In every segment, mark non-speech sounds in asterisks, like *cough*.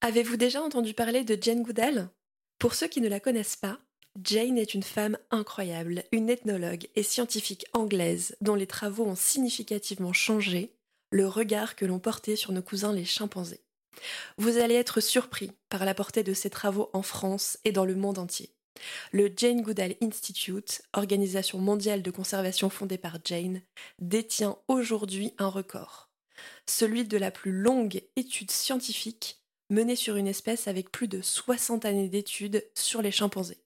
Avez-vous déjà entendu parler de Jane Goodall? Pour ceux qui ne la connaissent pas, Jane est une femme incroyable, une ethnologue et scientifique anglaise dont les travaux ont significativement changé le regard que l'on portait sur nos cousins les chimpanzés. Vous allez être surpris par la portée de ses travaux en France et dans le monde entier. Le Jane Goodall Institute, organisation mondiale de conservation fondée par Jane, détient aujourd'hui un record, celui de la plus longue étude scientifique menée sur une espèce avec plus de 60 années d'études sur les chimpanzés.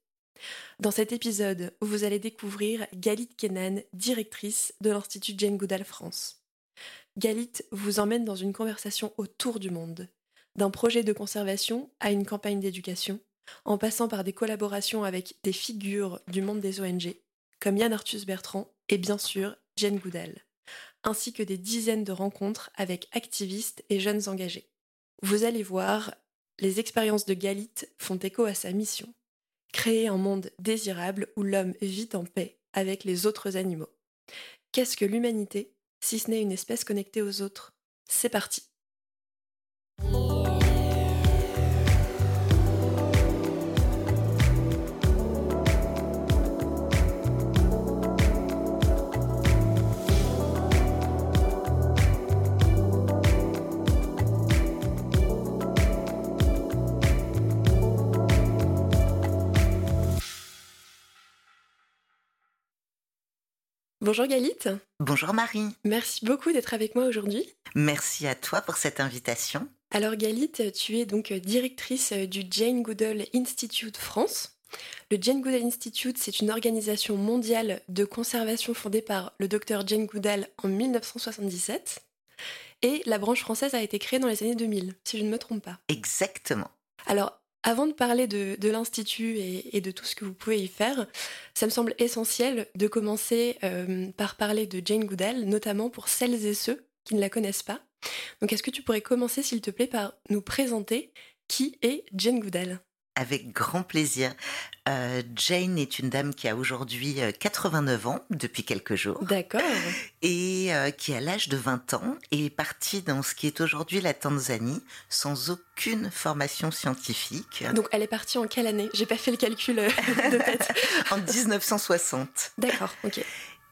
Dans cet épisode, vous allez découvrir Galit Kenan, directrice de l'Institut Jane Goodall France. Galit vous emmène dans une conversation autour du monde, d'un projet de conservation à une campagne d'éducation, en passant par des collaborations avec des figures du monde des ONG, comme Yann Arthus Bertrand et bien sûr Jane Goodall, ainsi que des dizaines de rencontres avec activistes et jeunes engagés. Vous allez voir, les expériences de Galit font écho à sa mission, créer un monde désirable où l'homme vit en paix avec les autres animaux. Qu'est-ce que l'humanité, si ce n'est une espèce connectée aux autres? C'est parti Bonjour Galit. Bonjour Marie. Merci beaucoup d'être avec moi aujourd'hui. Merci à toi pour cette invitation. Alors Galit, tu es donc directrice du Jane Goodall Institute France. Le Jane Goodall Institute, c'est une organisation mondiale de conservation fondée par le docteur Jane Goodall en 1977. Et la branche française a été créée dans les années 2000, si je ne me trompe pas. Exactement. Alors, avant de parler de, l'Institut et, de tout ce que vous pouvez y faire, ça me semble essentiel de commencer euh, par parler de Jane Goodall, notamment pour celles et ceux qui ne la connaissent pas. Donc est-ce que tu pourrais commencer, s'il te plaît, par nous présenter qui est Jane Goodall? Avec grand plaisir. Euh, Jane est une dame qui a aujourd'hui 89 euh, ans depuis quelques jours. D'accord. *gasps* Et euh, qui, à l'âge de 20 ans, est partie dans ce qui est aujourd'hui la Tanzanie sans aucune formation scientifique. Donc, elle est partie en quelle année? J'ai pas fait le calcul *laughs* de tête. *laughs* en 1960. D'accord, ok.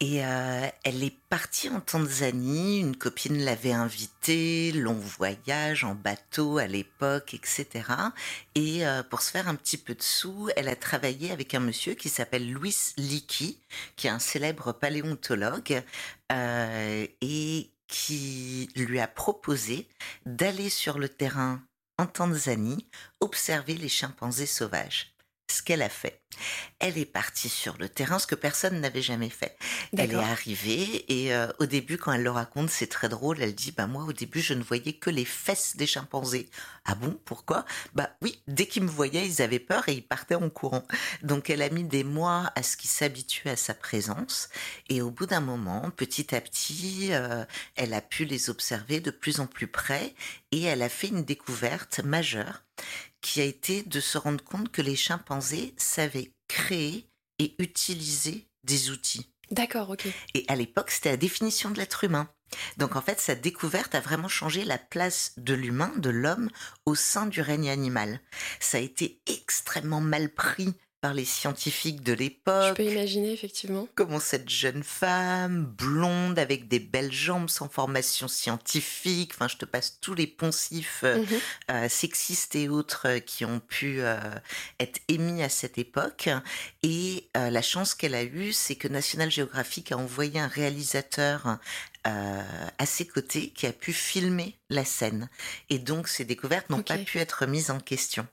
Et euh, elle est partie en Tanzanie, une copine l'avait invitée, long voyage en bateau à l'époque, etc. Et euh, pour se faire un petit peu de sous, elle a travaillé avec un monsieur qui s'appelle Louis Leakey, qui est un célèbre paléontologue, euh, et qui lui a proposé d'aller sur le terrain en Tanzanie observer les chimpanzés sauvages ce qu'elle a fait. Elle est partie sur le terrain, ce que personne n'avait jamais fait. Elle est arrivée et euh, au début, quand elle le raconte, c'est très drôle. Elle dit, bah moi, au début, je ne voyais que les fesses des chimpanzés. Ah bon, pourquoi? Bah oui, dès qu'ils me voyaient, ils avaient peur et ils partaient en courant. Donc elle a mis des mois à ce qu'ils s'habituent à sa présence et au bout d'un moment, petit à petit, euh, elle a pu les observer de plus en plus près et elle a fait une découverte majeure qui a été de se rendre compte que les chimpanzés savaient créer et utiliser des outils. D'accord, ok. Et à l'époque, c'était la définition de l'être humain. Donc en fait, sa découverte a vraiment changé la place de l'humain, de l'homme, au sein du règne animal. Ça a été extrêmement mal pris par les scientifiques de l'époque. Je peux imaginer, effectivement. Comment cette jeune femme, blonde, avec des belles jambes, sans formation scientifique, enfin, je te passe tous les poncifs euh, mhm. euh, sexistes et autres euh, qui ont pu être émis à cette époque. Et la chance qu'elle a eue, c'est que National Geographic a envoyé un réalisateur à ses côtés qui a pu filmer la scène. Et donc, ces découvertes n'ont pas pu être mises en question.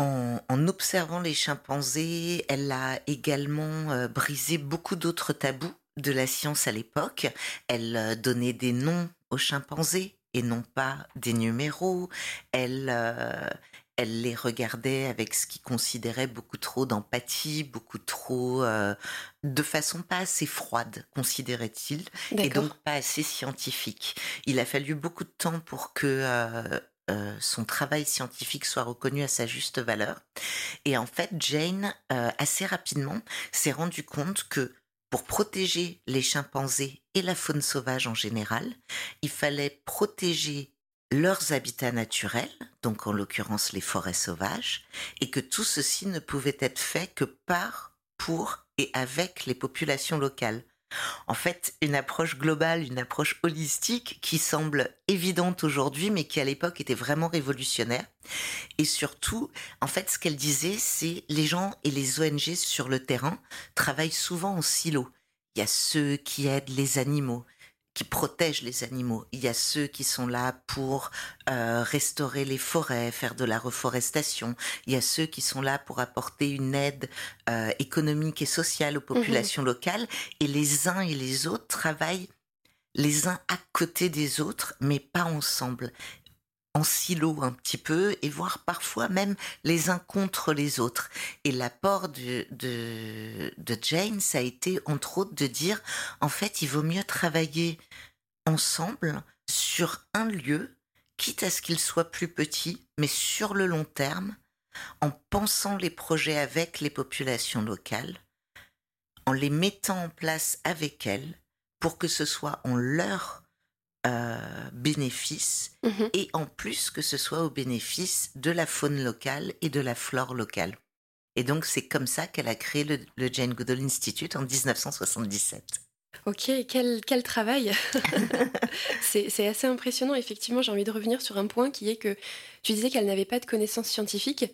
En, observant les chimpanzés, elle a également euh, brisé beaucoup d'autres tabous de la science à l'époque. Elle euh, donnait des noms aux chimpanzés et non pas des numéros. Elle, euh, elle les regardait avec ce qu'il considérait beaucoup trop d'empathie, beaucoup trop de façon pas assez froide, considérait-il, et donc pas assez scientifique. Il a fallu beaucoup de temps pour que euh, son travail scientifique soit reconnu à sa juste valeur. Et en fait, Jane, euh, assez rapidement, s'est rendu compte que pour protéger les chimpanzés et la faune sauvage en général, il fallait protéger leurs habitats naturels, donc en l'occurrence les forêts sauvages, et que tout ceci ne pouvait être fait que par, pour et avec les populations locales. En fait, une approche globale, une approche holistique qui semble évidente aujourd'hui, mais qui à l'époque était vraiment révolutionnaire. Et surtout, en fait, ce qu'elle disait, c'est les gens et les ONG sur le terrain travaillent souvent en silo. Il y a ceux qui aident les animaux, qui protègent les animaux. Il y a ceux qui sont là pour euh, restaurer les forêts, faire de la reforestation. Il y a ceux qui sont là pour apporter une aide euh, économique et sociale aux Mhm. populations locales. Et les uns et les autres travaillent les uns à côté des autres, mais pas ensemble en silo un petit peu et voire parfois même les uns contre les autres. Et l'apport de, de, de Jane, ça a été entre autres de dire, en fait, il vaut mieux travailler ensemble sur un lieu, quitte à ce qu'il soit plus petit, mais sur le long terme, en pensant les projets avec les populations locales, en les mettant en place avec elles, pour que ce soit en leur euh, bénéfice Mhm. et en plus que ce soit au bénéfice de la faune locale et de la flore locale. Et donc c'est comme ça qu'elle a créé le, le Jane Goodall Institute en 1977. Ok, quel, quel travail *laughs* C'est c'est assez impressionnant. Effectivement, j'ai envie de revenir sur un point qui est que tu disais qu'elle n'avait pas de connaissances scientifiques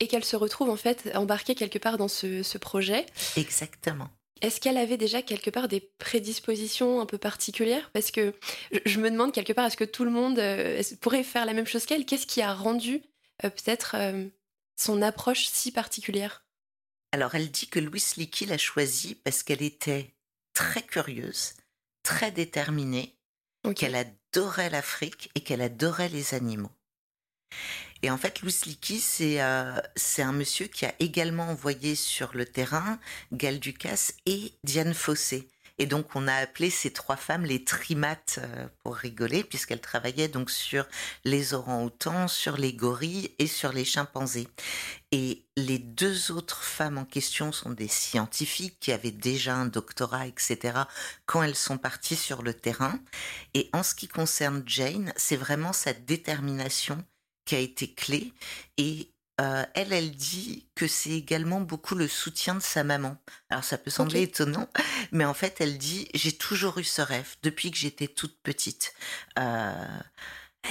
et qu'elle se retrouve en fait embarquée quelque part dans ce, ce projet. Exactement. Est-ce qu'elle avait déjà quelque part des prédispositions un peu particulières? Parce que je, me demande quelque part, est-ce que tout le monde euh, pourrait faire la même chose qu'elle? Qu'est-ce qui a rendu euh, peut-être euh, son approche si particulière? Alors elle dit que Louise Leakey l'a choisie parce qu'elle était très curieuse, très déterminée, qu'elle adorait l'Afrique et qu'elle adorait les animaux. Et en fait, Louis Leakey, c'est euh, c'est un monsieur qui a également envoyé sur le terrain Gal Ducasse et Diane Fossé. Et donc, on a appelé ces trois femmes les trimates euh, pour rigoler, puisqu'elles travaillaient donc sur les orang-outans, sur les gorilles et sur les chimpanzés. Et les deux autres femmes en question sont des scientifiques qui avaient déjà un doctorat, etc., quand elles sont parties sur le terrain. Et en ce qui concerne Jane, c'est vraiment sa détermination qui a été clé. Et euh, elle, elle dit que c'est également beaucoup le soutien de sa maman. Alors ça peut sembler étonnant, mais en fait, elle dit, j'ai toujours eu ce rêve depuis que j'étais toute petite. Euh,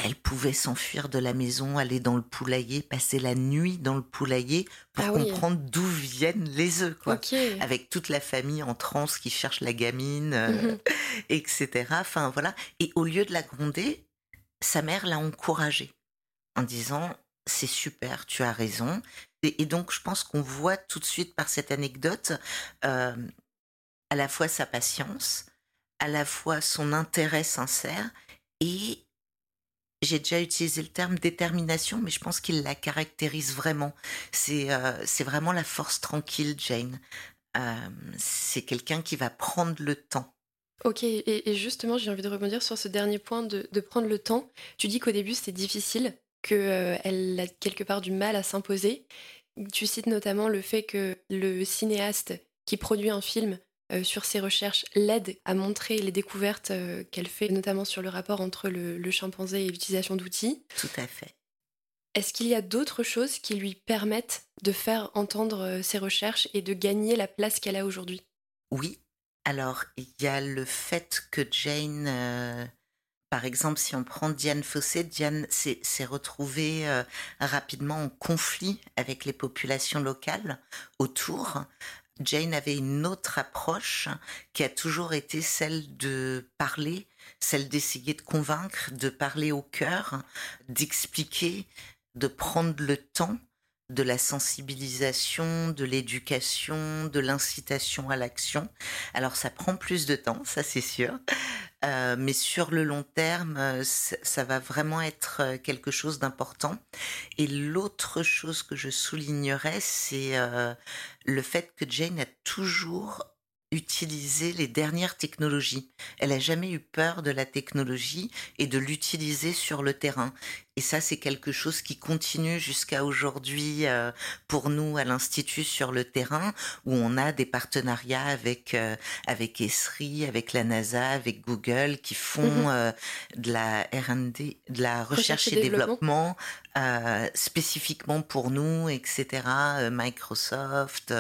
elle pouvait s'enfuir de la maison, aller dans le poulailler, passer la nuit dans le poulailler pour Ah oui. comprendre d'où viennent les œufs, quoi. Avec toute la famille en transe qui cherche la gamine, euh, Mhm. etc. Enfin voilà. Et au lieu de la gronder, sa mère l'a encouragée en disant c'est super, tu as raison. Et, donc je pense qu'on voit tout de suite par cette anecdote euh, à la fois sa patience, à la fois son intérêt sincère et j'ai déjà utilisé le terme détermination, mais je pense qu'il la caractérise vraiment. C'est euh, vraiment la force tranquille, Jane. Euh, c'est quelqu'un qui va prendre le temps. Ok, et, et justement, j'ai envie de rebondir sur ce dernier point de, de prendre le temps. Tu dis qu'au début, c'était difficile, qu'elle a quelque part du mal à s'imposer. Tu cites notamment le fait que le cinéaste qui produit un film euh, sur ses recherches l'aide à montrer les découvertes euh, qu'elle fait, notamment sur le rapport entre le, le chimpanzé et l'utilisation d'outils. Tout à fait. Est-ce qu'il y a d'autres choses qui lui permettent de faire entendre euh, ses recherches et de gagner la place qu'elle a aujourd'hui? Oui. Alors, il y a le fait que Jane, euh, par exemple, si on prend Diane Fossé, Diane s'est retrouvée euh, rapidement en conflit avec les populations locales autour. Jane avait une autre approche qui a toujours été celle de parler, celle d'essayer de convaincre, de parler au cœur, d'expliquer, de prendre le temps de la sensibilisation, de l'éducation, de l'incitation à l'action. Alors ça prend plus de temps, ça c'est sûr, Euh, mais sur le long terme, euh, ça va vraiment être euh, quelque chose d'important. Et l'autre chose que je soulignerais, c'est le fait que Jane a toujours utilisé les dernières technologies. Elle a jamais eu peur de la technologie et de l'utiliser sur le terrain. Et ça, c'est quelque chose qui continue jusqu'à aujourd'hui euh, pour nous à l'Institut sur le terrain, où on a des partenariats avec, euh, avec Esri, avec la NASA, avec Google, qui font mmh de la R&D, de la recherche, et, développement, spécifiquement pour nous, etc. Microsoft,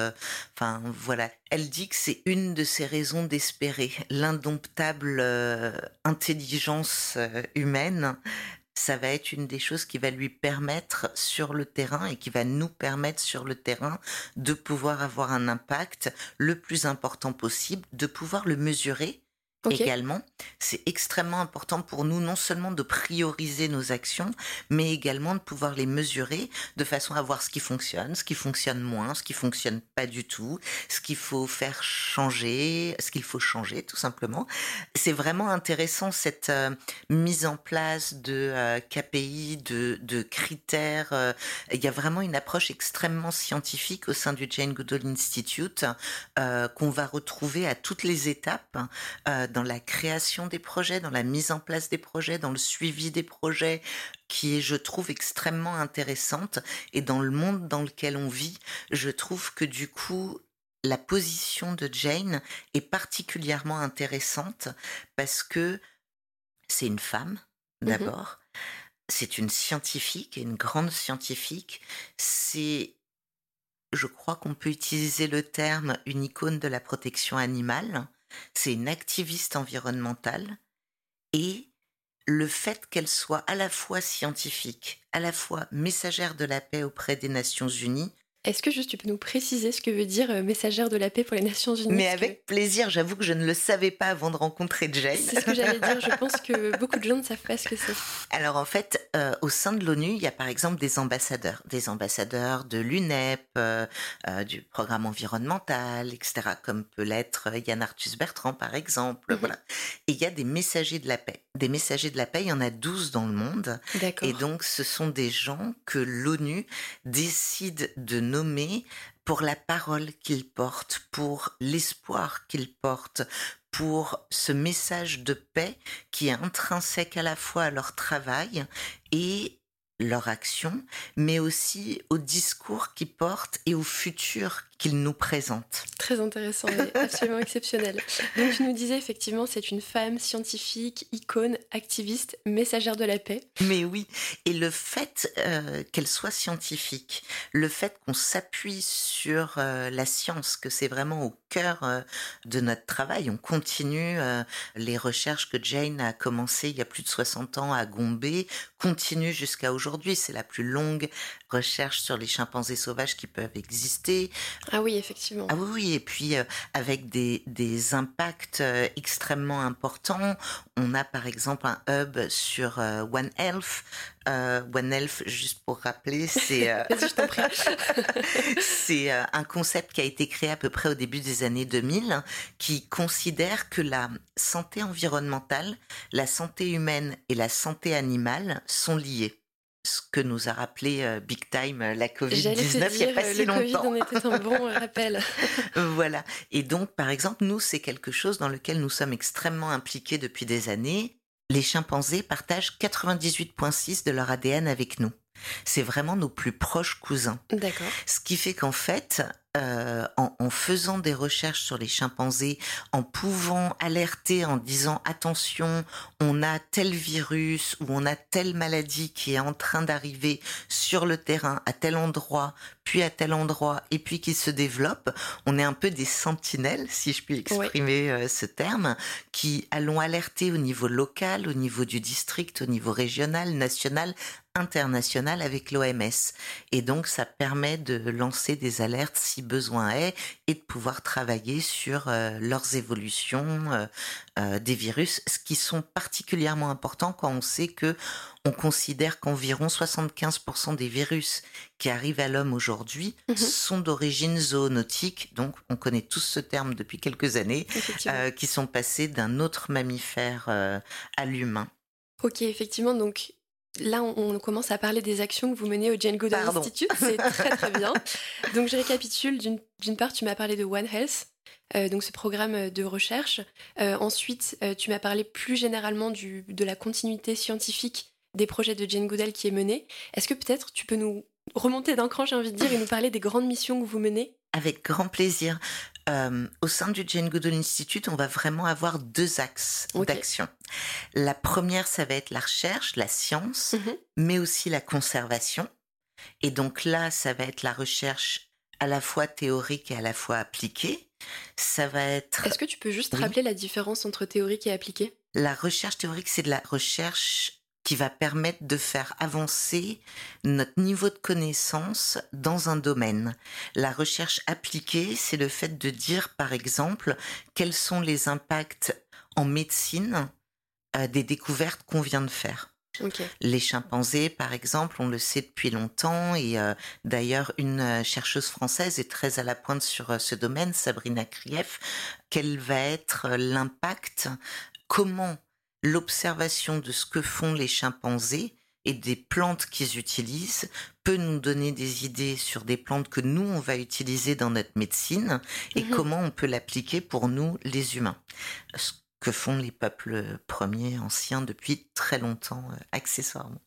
enfin voilà. Elle dit que c'est une de ses raisons d'espérer, l'indomptable intelligence humaine ça va être une des choses qui va lui permettre sur le terrain et qui va nous permettre sur le terrain de pouvoir avoir un impact le plus important possible, de pouvoir le mesurer également. C'est extrêmement important pour nous non seulement de prioriser nos actions, mais également de pouvoir les mesurer de façon à voir ce qui fonctionne, ce qui fonctionne moins, ce qui fonctionne pas du tout, ce qu'il faut faire changer, ce qu'il faut changer tout simplement. C'est vraiment intéressant cette euh, mise en place de euh, KPI, de, de critères. Euh, il y a vraiment une approche extrêmement scientifique au sein du Jane Goodall Institute qu'on va retrouver à toutes les étapes dans la création des projets, dans la mise en place des projets, dans le suivi des projets, qui est, je trouve, extrêmement intéressante. Et dans le monde dans lequel on vit, je trouve que du coup, la position de Jane est particulièrement intéressante parce que c'est une femme, mmh d'abord. C'est une scientifique, une grande scientifique. C'est je crois qu'on peut utiliser le terme une icône de la protection animale c'est une activiste environnementale et le fait qu'elle soit à la fois scientifique, à la fois messagère de la paix auprès des Nations Unies, est-ce que juste tu peux nous préciser ce que veut dire euh, messagère de la paix pour les Nations Unies? Mais avec plaisir, j'avoue que je ne le savais pas avant de rencontrer Jane. C'est ce que j'allais dire, je *laughs* pense que beaucoup de gens ne savent pas ce que c'est. Alors en fait, euh, au sein de l'ONU, il y a par exemple des ambassadeurs, des ambassadeurs de l'UNEP, euh, du programme environnemental, etc., comme peut l'être Yann Arthus Bertrand par exemple. Mhm. Voilà. Et il y a des messagers de la paix. Des messagers de la paix, il y en a 12 dans le monde. Et donc ce sont des gens que l'ONU décide de nommer pour la parole qu'ils portent, pour l'espoir qu'ils portent, pour ce message de paix qui est intrinsèque à la fois à leur travail et leur action, mais aussi au discours qu'ils portent et au futur qu'ils nous présentent. Très intéressant et *laughs* absolument exceptionnel. Donc tu nous disais effectivement c'est une femme scientifique, icône, activiste, messagère de la paix. Mais oui, et le fait euh, qu'elle soit scientifique, le fait qu'on s'appuie sur euh, la science, que c'est vraiment au cœur euh, de notre travail, on continue les recherches que Jane a commencées il y a plus de 60 ans à Gombe, continuent jusqu'à aujourd'hui. C'est la plus longue recherche sur les chimpanzés sauvages qui peuvent exister. Ah oui, effectivement. Ah oui, oui. Et puis euh, avec des, des impacts euh, extrêmement importants. On a par exemple un hub sur euh, One Health. One Health, juste pour rappeler, c'est *laughs* *laughs* c'est un concept qui a été créé à peu près au début des années 2000, qui considère que la santé environnementale, la santé humaine et la santé animale sont liées ce que nous a rappelé euh, Big Time euh, la Covid-19 il n'y a pas euh, si longtemps. Covid était un bon rappel. *laughs* voilà. Et donc, par exemple, nous, c'est quelque chose dans lequel nous sommes extrêmement impliqués depuis des années. Les chimpanzés partagent 98,6 de leur ADN avec nous. C'est vraiment nos plus proches cousins. D'accord. Ce qui fait qu'en fait, euh, en, en, faisant des recherches sur les chimpanzés, en pouvant alerter en disant attention, on a tel virus ou on a telle maladie qui est en train d'arriver sur le terrain à tel endroit, puis à tel endroit, et puis qui se développe, on est un peu des sentinelles, si je puis exprimer euh, ce terme, qui allons alerter au niveau local, au niveau du district, au niveau régional, national, international avec l'OMS. Et donc, ça permet de lancer des alertes si besoin est et de pouvoir travailler sur euh, leurs évolutions euh, euh, des virus, ce qui sont particulièrement importants quand on sait que on considère qu'environ 75% des virus qui arrivent à l'homme aujourd'hui mhm. sont d'origine zoonotique. Donc, on connaît tous ce terme depuis quelques années, qui sont passés d'un autre mammifère à l'humain. Ok, effectivement, donc Là, on, commence à parler des actions que vous menez au Jane Goodall Institute. C'est *laughs* très très bien. Donc, je récapitule. D'une part, tu m'as parlé de One Health, euh, donc ce programme de recherche. Euh, ensuite, euh, tu m'as parlé plus généralement du, de la continuité scientifique des projets de Jane Goodall qui est mené. Est-ce que peut-être tu peux nous remonter d'un cran, j'ai envie de dire, et nous parler des grandes missions que vous menez? Avec grand plaisir. Euh, au sein du Jane Goodall Institute, on va vraiment avoir deux axes d'action. La première, ça va être la recherche, la science, mhm. mais aussi la conservation. Et donc là, ça va être la recherche à la fois théorique et à la fois appliquée. Ça va être. Est-ce que tu peux juste rappeler la différence entre théorique et appliquée? La recherche théorique, c'est de la recherche qui va permettre de faire avancer notre niveau de connaissance dans un domaine. La recherche appliquée, c'est le fait de dire, par exemple, quels sont les impacts en médecine euh, des découvertes qu'on vient de faire. Les chimpanzés, par exemple, on le sait depuis longtemps, et euh, d'ailleurs une euh, chercheuse française est très à la pointe sur ce domaine, Sabrina Krief. Quel va être l'impact? Comment l'observation de ce que font les chimpanzés et des plantes qu'ils utilisent peut nous donner des idées sur des plantes que nous, on va utiliser dans notre médecine et mhm. comment on peut l'appliquer pour nous, les humains. Ce que font les peuples premiers, anciens, depuis très longtemps, euh, accessoirement.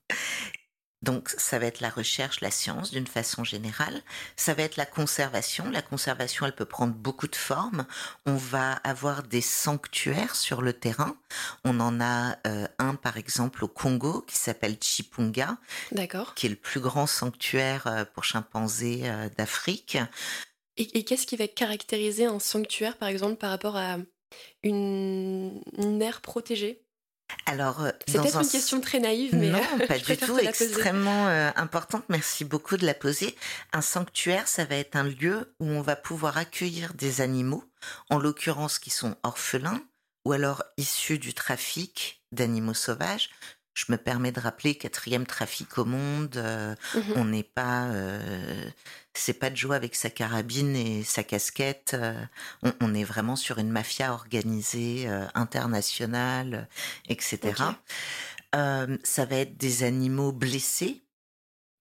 Donc ça va être la recherche, la science d'une façon générale. Ça va être la conservation. La conservation, elle peut prendre beaucoup de formes. On va avoir des sanctuaires sur le terrain. On en a euh, un par exemple au Congo qui s'appelle Chipunga, qui est le plus grand sanctuaire euh, pour chimpanzés euh, d'Afrique. Et, qu'est-ce qui va caractériser un sanctuaire par exemple par rapport à une aire protégée? Alors, euh, c'est peut-être une question très naïve, mais non, *laughs* pas du tout, extrêmement euh, importante. Merci beaucoup de la poser. Un sanctuaire, ça va être un lieu où on va pouvoir accueillir des animaux, en l'occurrence qui sont orphelins ou alors issus du trafic d'animaux sauvages. Je me permets de rappeler quatrième trafic au monde. Euh, mmh on n'est pas c'est pas de jouer avec sa carabine et sa casquette. Euh, on, est vraiment sur une mafia organisée, euh, internationale, etc. Euh, ça va être des animaux blessés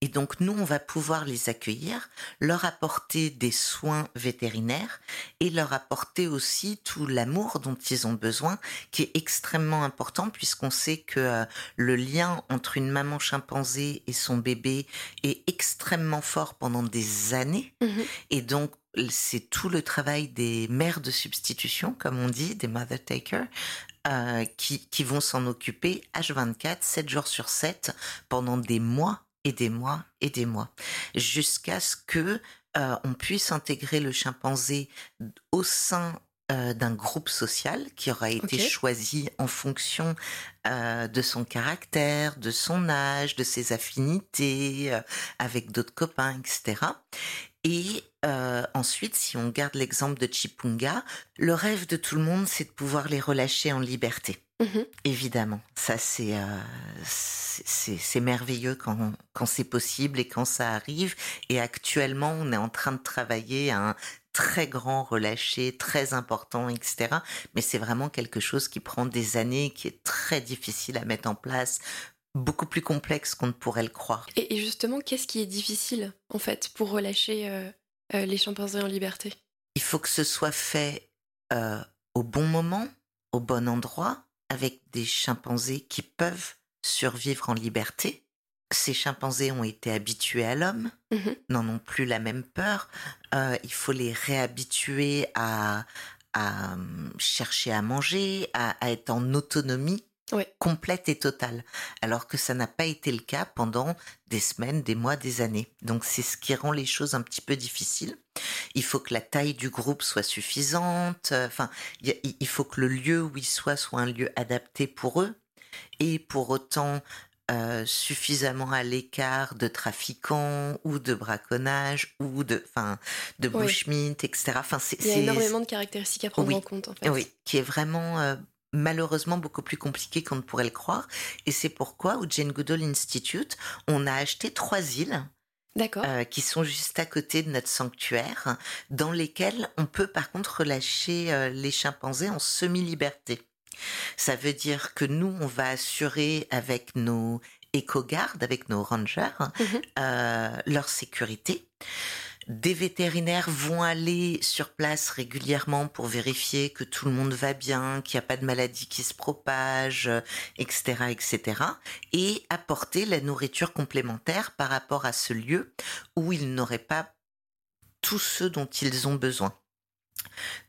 et donc nous, on va pouvoir les accueillir, leur apporter des soins vétérinaires et leur apporter aussi tout l'amour dont ils ont besoin, qui est extrêmement important puisqu'on sait que euh, le lien entre une maman chimpanzé et son bébé est extrêmement fort pendant des années. Mmh et donc c'est tout le travail des mères de substitution, comme on dit, des mother takers, euh, qui, qui vont s'en occuper H24, 7 jours sur 7, pendant des mois des mois, jusqu'à ce que euh, on puisse intégrer le chimpanzé au sein euh, d'un groupe social qui aura été choisi en fonction euh, de son caractère, de son âge, de ses affinités avec d'autres copains, etc. Et ensuite, si on garde l'exemple de Chipunga, le rêve de tout le monde, c'est de pouvoir les relâcher en liberté. Mmh Évidemment, ça c'est euh, c'est merveilleux quand, quand c'est possible et quand ça arrive. Et actuellement, on est en train de travailler à un très grand relâché, très important, etc. Mais c'est vraiment quelque chose qui prend des années, qui est très difficile à mettre en place, beaucoup plus complexe qu'on ne pourrait le croire. Et, justement, qu'est-ce qui est difficile en fait pour relâcher euh, euh, les chimpanzés en liberté? Il faut que ce soit fait au bon moment, au bon endroit avec des chimpanzés qui peuvent survivre en liberté. Ces chimpanzés ont été habitués à l'homme, mmh n'en ont plus la même peur. Euh, il faut les réhabituer à, à hum, chercher à manger, à, à être en autonomie complète et totale, alors que ça n'a pas été le cas pendant des semaines, des mois, des années. Donc c'est ce qui rend les choses un petit peu difficiles. Il faut que la taille du groupe soit suffisante. Euh, enfin, il faut que le lieu où ils soient soit un lieu adapté pour eux et pour autant euh, suffisamment à l'écart de trafiquants ou de braconnage ou de, enfin, de bushmeat, etc. Enfin, Il y a énormément de caractéristiques à prendre en compte, en fait. Oui, qui est vraiment euh, malheureusement beaucoup plus compliqué qu'on ne pourrait le croire. Et c'est pourquoi au Jane Goodall Institute, on a acheté trois îles. Euh, qui sont juste à côté de notre sanctuaire, dans lesquelles on peut par contre relâcher euh, les chimpanzés en semi-liberté. Ça veut dire que nous, on va assurer avec nos éco-gardes, avec nos rangers, mhm. euh, leur sécurité des vétérinaires vont aller sur place régulièrement pour vérifier que tout le monde va bien, qu'il n'y a pas de maladie qui se propage, etc., etc., et apporter la nourriture complémentaire par rapport à ce lieu où ils n'auraient pas tout ce dont ils ont besoin.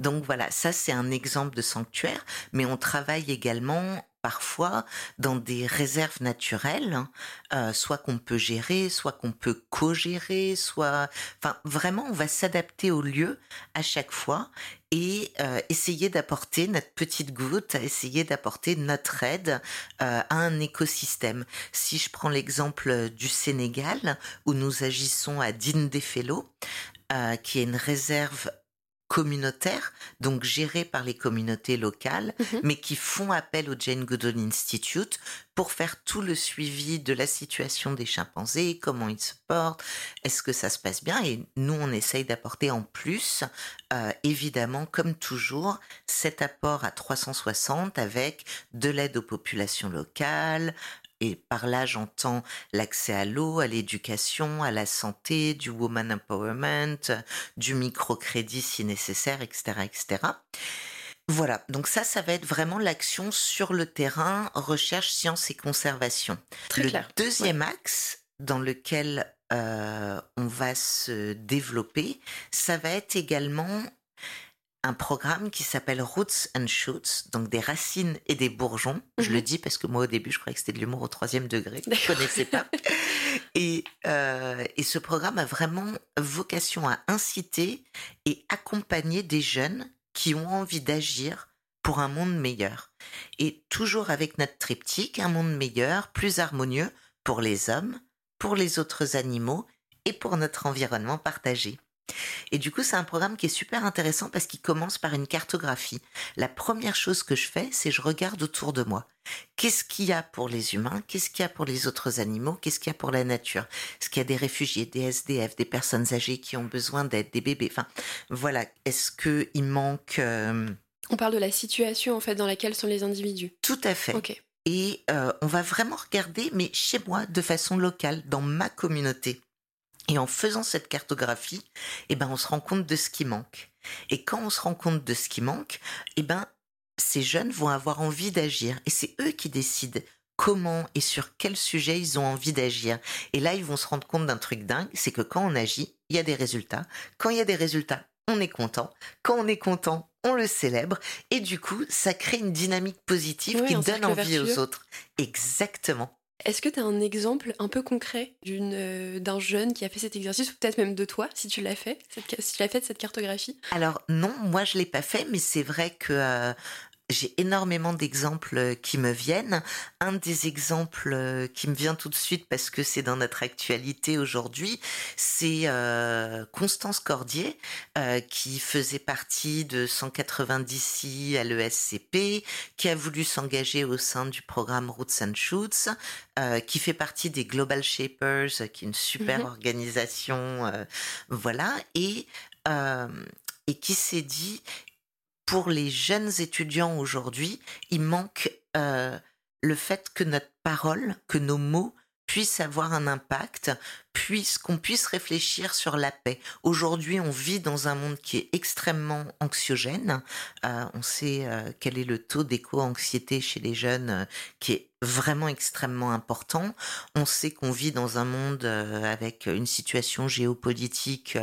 Donc voilà, ça c'est un exemple de sanctuaire, mais on travaille également parfois dans des réserves naturelles, hein, euh, soit qu'on peut gérer, soit qu'on peut co-gérer, soit, enfin vraiment, on va s'adapter au lieu à chaque fois et euh, essayer d'apporter notre petite goutte, essayer d'apporter notre aide euh, à un écosystème. Si je prends l'exemple du Sénégal, où nous agissons à Dindéfelo, euh, qui est une réserve communautaires, donc gérés par les communautés locales, mhm. mais qui font appel au Jane Goodall Institute pour faire tout le suivi de la situation des chimpanzés, comment ils se portent, est-ce que ça se passe bien? Et nous, on essaye d'apporter en plus, euh, évidemment, comme toujours, cet apport à 360 avec de l'aide aux populations locales, et par là j'entends l'accès à l'eau, à l'éducation, à la santé, du woman empowerment, du microcrédit si nécessaire, etc., etc. Voilà, donc ça, ça va être vraiment l'action sur le terrain, recherche, science et conservation. le deuxième axe dans lequel euh, on va se développer, ça va être également un programme qui s'appelle Roots and Shoots, donc des racines et des bourgeons. Je le mhm. dis parce que moi au début je croyais que c'était de l'humour au troisième degré, je ne connaissais pas. *laughs* et, euh, et ce programme a vraiment vocation à inciter et accompagner des jeunes qui ont envie d'agir pour un monde meilleur. Et toujours avec notre triptyque, un monde meilleur, plus harmonieux pour les hommes, pour les autres animaux et pour notre environnement partagé. Et du coup, c'est un programme qui est super intéressant parce qu'il commence par une cartographie. La première chose que je fais, c'est je regarde autour de moi. Qu'est-ce qu'il y a pour les humains? Qu'est-ce qu'il y a pour les autres animaux? Qu'est-ce qu'il y a pour la nature? Est-ce qu'il y a des réfugiés, des SDF, des personnes âgées qui ont besoin d'aide, des bébés? Enfin, voilà. Est-ce qu'il manque... Euh, on parle de la situation, en fait, dans laquelle sont les individus. Tout à fait. Et euh, on va vraiment regarder, mais chez moi, de façon locale, dans ma communauté. Et en faisant cette cartographie, eh ben, on se rend compte de ce qui manque. Et quand on se rend compte de ce qui manque, eh ben, ces jeunes vont avoir envie d'agir. Et c'est eux qui décident comment et sur quel sujet ils ont envie d'agir. Et là, ils vont se rendre compte d'un truc dingue, c'est que quand on agit, il y a des résultats. Quand il y a des résultats, on est content. Quand on est content, on le célèbre. Et du coup, ça crée une dynamique positive qui donne envie aux autres. Exactement. Est-ce que tu as un exemple un peu concret euh, d'un jeune qui a fait cet exercice, ou peut-être même de toi, si tu l'as fait, si tu l'as fait cette cartographie? Alors non, moi je l'ai pas fait, mais c'est vrai que euh, j'ai énormément d'exemples euh, qui me viennent. Un des exemples euh, qui me vient tout de suite parce que c'est dans notre actualité aujourd'hui, c'est euh, Constance Cordier qui faisait partie de 190 à l'ESCP, qui a voulu s'engager au sein du programme Roots and Shoots, qui fait partie des Global Shapers, qui est une super mhm. organisation, voilà, et et qui s'est dit pour les jeunes étudiants aujourd'hui, il manque euh, le fait que notre parole, que nos mots puissent avoir un impact, puisqu'on puisse réfléchir sur la paix. Aujourd'hui, on vit dans un monde qui est extrêmement anxiogène. Euh, on sait euh, quel est le taux d'éco-anxiété chez les jeunes qui est vraiment extrêmement important. On sait qu'on vit dans un monde avec une situation géopolitique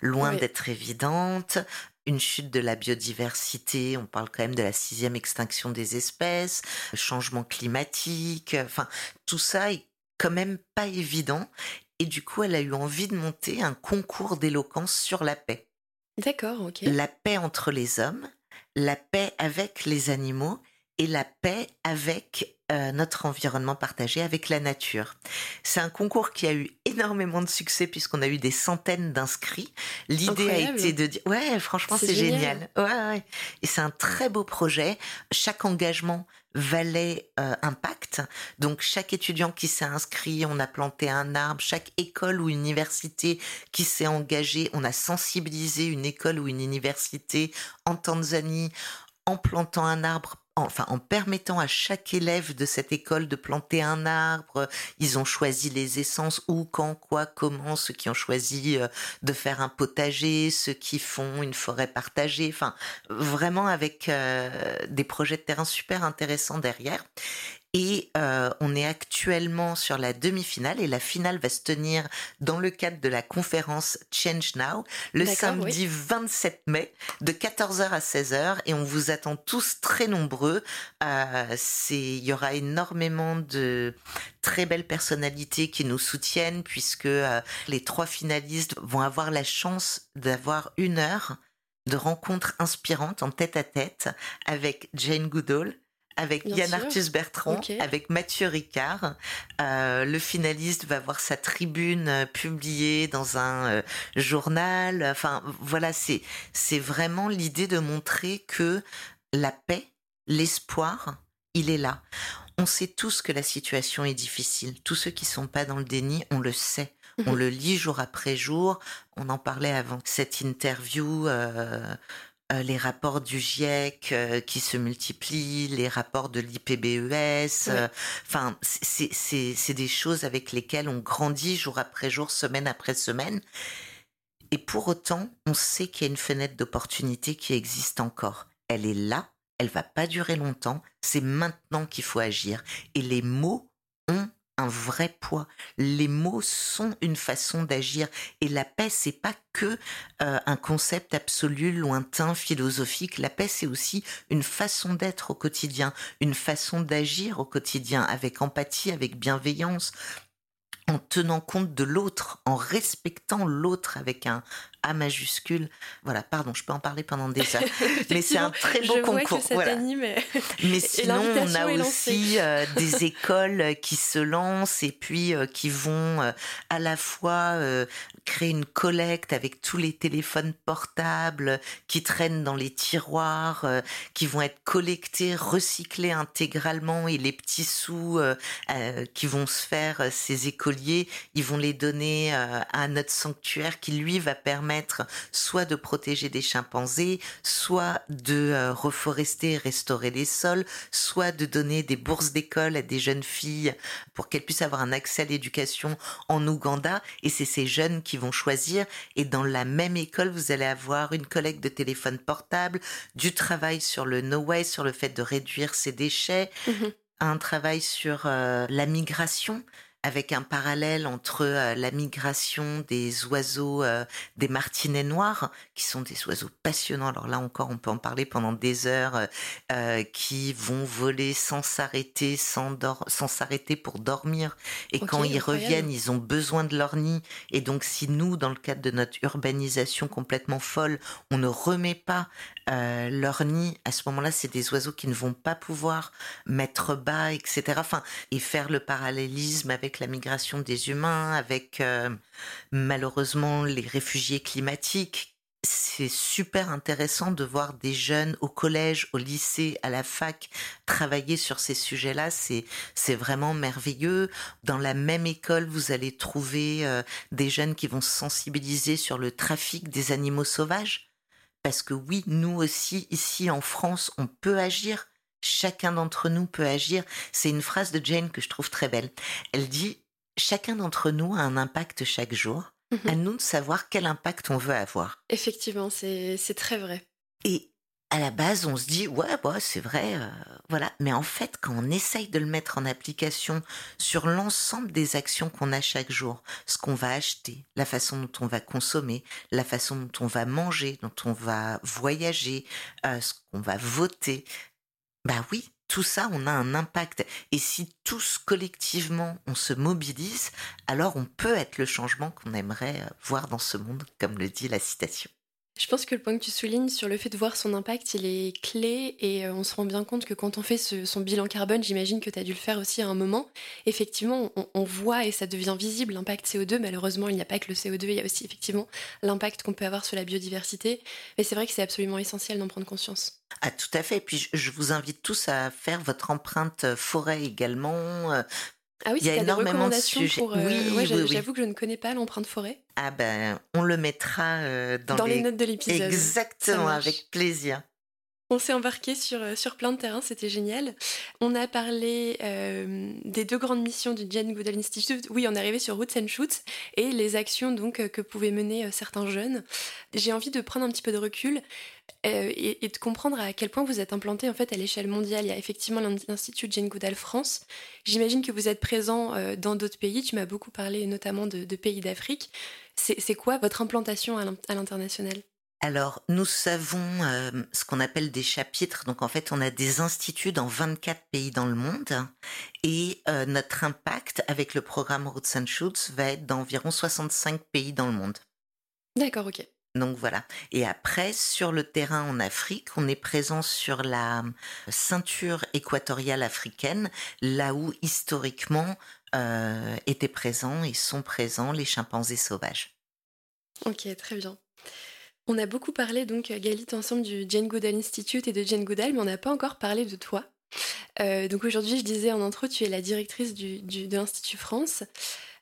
loin d'être évidente une chute de la biodiversité, on parle quand même de la sixième extinction des espèces, changement climatique, enfin tout ça est quand même pas évident. Et du coup, elle a eu envie de monter un concours d'éloquence sur la paix. D'accord, ok. La paix entre les hommes, la paix avec les animaux et la paix avec euh, notre environnement partagé, avec la nature. C'est un concours qui a eu énormément de succès puisqu'on a eu des centaines d'inscrits. L'idée a été de dire, ouais, franchement, c'est génial. Ouais, ouais. Et c'est un très beau projet. Chaque engagement valait euh, impact. Donc chaque étudiant qui s'est inscrit, on a planté un arbre. Chaque école ou université qui s'est engagée, on a sensibilisé une école ou une université en Tanzanie en plantant un arbre enfin en permettant à chaque élève de cette école de planter un arbre. Ils ont choisi les essences où, quand, quoi, comment. Ceux qui ont choisi euh, de faire un potager, ceux qui font une forêt partagée. Enfin, vraiment avec euh, des projets de terrain super intéressants derrière. Et euh, on est actuellement sur la demi-finale et la finale va se tenir dans le cadre de la conférence Change Now le samedi 27 mai de 14h à 16h et on vous attend tous très nombreux. Euh, il y aura énormément de très belles personnalités qui nous soutiennent puisque euh, les trois finalistes vont avoir la chance d'avoir une heure de rencontres inspirantes en tête à tête avec Jane Goodall, avec Yann Arthus Bertrand, avec Mathieu Ricard. Euh, le finaliste va voir sa tribune euh, publiée dans un euh, journal. Enfin, voilà, c'est c'est vraiment l'idée de montrer que la paix, l'espoir, il est là. On sait tous que la situation est difficile. Tous ceux qui sont pas dans le déni, on le sait. On mhm. le lit jour après jour. On en parlait avant cette interview. Euh, les rapports du GIEC euh, qui se multiplient, les rapports de l'IPBES. Euh, enfin, c'est des choses avec lesquelles on grandit jour après jour, semaine après semaine. Et pour autant, on sait qu'il y a une fenêtre d'opportunité qui existe encore. Elle est là, elle va pas durer longtemps. C'est maintenant qu'il faut agir. Et les mots ont un vrai poids. Les mots sont une façon d'agir et la paix c'est pas que euh, un concept absolu, lointain, philosophique. La paix c'est aussi une façon d'être au quotidien, une façon d'agir au quotidien avec empathie, avec bienveillance, en tenant compte de l'autre, en respectant l'autre avec un, a majuscule. Voilà, pardon, je peux en parler pendant des heures. *laughs* mais c'est un très beau concours. voilà. Mais *laughs* sinon, on a aussi euh, des écoles qui se lancent et puis euh, qui vont euh, à la fois créer une collecte avec tous les téléphones portables qui traînent dans les tiroirs, qui vont être collectés, recyclés intégralement et les petits sous qui vont se faire, ces écoliers, ils vont les donner à notre sanctuaire qui lui va permettre soit de protéger des chimpanzés, soit de euh, reforester et restaurer les sols, soit de donner des bourses d'école à des jeunes filles pour qu'elles puissent avoir un accès à l'éducation en Ouganda. Et c'est ces jeunes qui vont choisir. Et dans la même école, vous allez avoir une collecte de téléphones portables, du travail sur le no way, sur le fait de réduire ses déchets. Mmh un travail sur euh, la migration, avec un parallèle entre euh, la migration des oiseaux, euh, des martinets noirs, qui sont des oiseaux passionnants. Alors là encore, on peut en parler pendant des heures, euh, qui vont voler sans s'arrêter, sans, sans s'arrêter pour dormir. Et quand ils reviennent, ils ont besoin de leur nid. Et donc, si nous, dans le cadre de notre urbanisation complètement folle, on ne remet pas leur nid, à ce moment-là, c'est des oiseaux qui ne vont pas pouvoir mettre bas, etc. Enfin, et faire le parallélisme avec la migration des humains, avec euh, malheureusement les réfugiés climatiques. C'est super intéressant de voir des jeunes au collège, au lycée, à la fac travailler sur ces sujets-là. C'est c'est vraiment merveilleux. Dans la même école, vous allez trouver euh, des jeunes qui vont se sensibiliser sur le trafic des animaux sauvages. Parce que oui, nous aussi, ici en France, on peut agir Chacun d'entre nous peut agir. C'est une phrase de Jane que je trouve très belle. Elle dit Chacun d'entre nous a un impact chaque jour. Mhm. À nous de savoir quel impact on veut avoir. Effectivement, c'est très vrai. Et à la base, on se dit ouais, bah, c'est vrai, euh, voilà. Mais en fait, quand on essaye de le mettre en application sur l'ensemble des actions qu'on a chaque jour, ce qu'on va acheter, la façon dont on va consommer, la façon dont on va manger, dont on va voyager, euh, ce qu'on va voter, bah oui, tout ça, on a un impact. Et si tous collectivement on se mobilise, alors on peut être le changement qu'on aimerait euh, voir dans ce monde, comme le dit la citation. Je pense que le point que tu soulignes sur le fait de voir son impact, il est clé et euh, on se rend bien compte que quand on fait son bilan carbone, j'imagine que tu as dû le faire aussi à un moment, effectivement, on, voit et ça devient visible l'impact CO2. Malheureusement, il n'y a pas que le CO2, il y a aussi effectivement l'impact qu'on peut avoir sur la biodiversité. Mais c'est vrai que c'est absolument essentiel d'en prendre conscience. Ah, tout à fait. Et puis, je vous invite tous à faire votre empreinte euh, forêt également. Ah oui, il y a énormément de sujets. Pour, euh, oui, j'avoue que je ne connais pas l'empreinte forêt. Ah ben, on le mettra euh, dans, les... notes de l'épisode. Exactement, avec plaisir. On s'est embarqué sur, euh, sur plein de terrains, c'était génial. On a parlé euh, des deux grandes missions du Jane Goodall Institute. Oui, on est arrivé sur Roots and Shoots et les actions donc que pouvaient mener certains jeunes. J'ai envie de prendre un petit peu de recul et, de comprendre à quel point vous êtes implanté en fait à l'échelle mondiale. Il y a effectivement l'Institut Jane Goodall France. J'imagine que vous êtes présent dans d'autres pays. Tu m'as beaucoup parlé notamment de, pays d'Afrique. C'est quoi votre implantation à l'international? Alors, nous savons euh, ce qu'on appelle des chapitres. Donc, en fait, on a des instituts dans 24 pays dans le monde. Et euh, notre impact avec le programme Roots and Shoots va être d'environ 65 pays dans le monde. D'accord, ok. Donc voilà. Et après, sur le terrain en Afrique, on est présent sur la ceinture équatoriale africaine, là où historiquement euh, étaient présents et sont présents les chimpanzés sauvages. Ok, très bien. On a beaucoup parlé donc Galit ensemble du Jane Goodall Institute et de Jane Goodall, mais on n'a pas encore parlé de toi. Euh, donc aujourd'hui, je disais en intro, tu es la directrice du, de l'Institut France.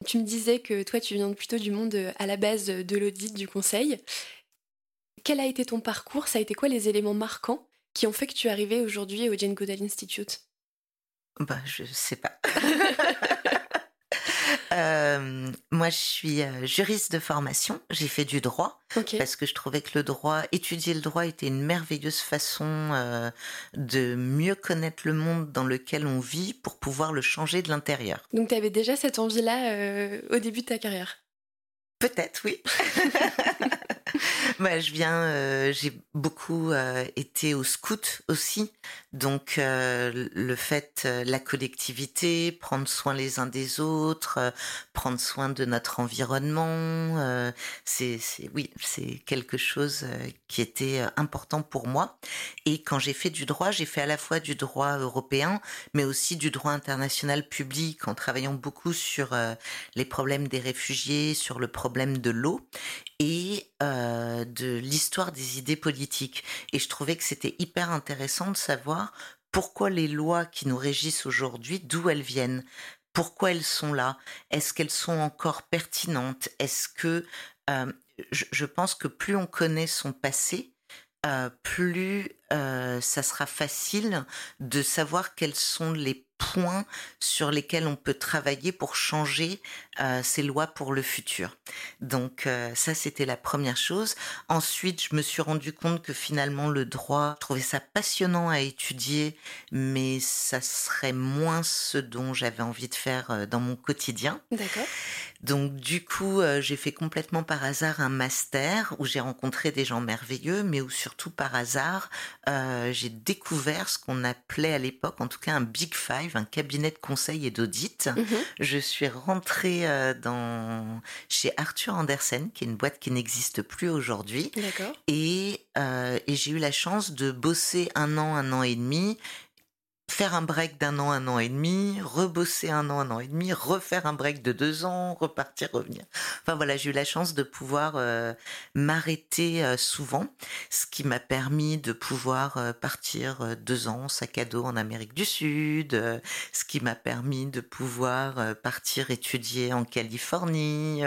Tu me disais que toi, tu viens plutôt du monde à la base de l'audit, du conseil. Quel a été ton parcours? Ça a été quoi les éléments marquants qui ont fait que tu es arrivée aujourd'hui au Jane Goodall Institute? Bah, je sais pas. *laughs* Euh, moi, je suis euh, juriste de formation. J'ai fait du droit parce que je trouvais que le droit, étudier le droit, était une merveilleuse façon euh, de mieux connaître le monde dans lequel on vit pour pouvoir le changer de l'intérieur. Donc, tu avais déjà cette envie-là au début de ta carrière? Peut-être, oui. *laughs* Moi, *laughs* je viens, euh, j'ai beaucoup euh, été au scout aussi, donc euh, le fait, la collectivité, prendre soin les uns des autres, prendre soin de notre environnement, c'est, oui, c'est quelque chose qui était important pour moi. Et quand j'ai fait du droit, j'ai fait à la fois du droit européen, mais aussi du droit international public, en travaillant beaucoup sur les problèmes des réfugiés, sur le problème de l'eau et euh, de l'histoire des idées politiques. Et je trouvais que c'était hyper intéressant de savoir pourquoi les lois qui nous régissent aujourd'hui, d'où elles viennent, pourquoi elles sont là, est-ce qu'elles sont encore pertinentes, est-ce que euh, je, pense que plus on connaît son passé, euh, plus ça sera facile de savoir quels sont les sur lesquels on peut travailler pour changer euh, ces lois pour le futur. Donc euh, ça, c'était la première chose. Ensuite, je me suis rendu compte que finalement, le droit, je trouvais ça passionnant à étudier, mais ça serait moins ce dont j'avais envie de faire euh, dans mon quotidien. D'accord. Donc du coup, j'ai fait complètement par hasard un master où j'ai rencontré des gens merveilleux, mais où surtout par hasard, j'ai découvert ce qu'on appelait à l'époque, en tout cas, un Big Five un cabinet de conseil et d'audit. Mhm. Je suis rentrée euh, dans, chez Arthur Andersen, qui est une boîte qui n'existe plus aujourd'hui. Et, euh, et j'ai eu la chance de bosser un an, un an et demi faire un break d'un an, un an et demi, rebosser un an, un an et demi, refaire un break de deux ans, repartir, revenir. Enfin voilà, j'ai eu la chance de pouvoir euh, m'arrêter euh, souvent, ce qui m'a permis de pouvoir euh, partir deux ans sac à dos en Amérique du Sud, ce qui m'a permis de pouvoir partir étudier en Californie,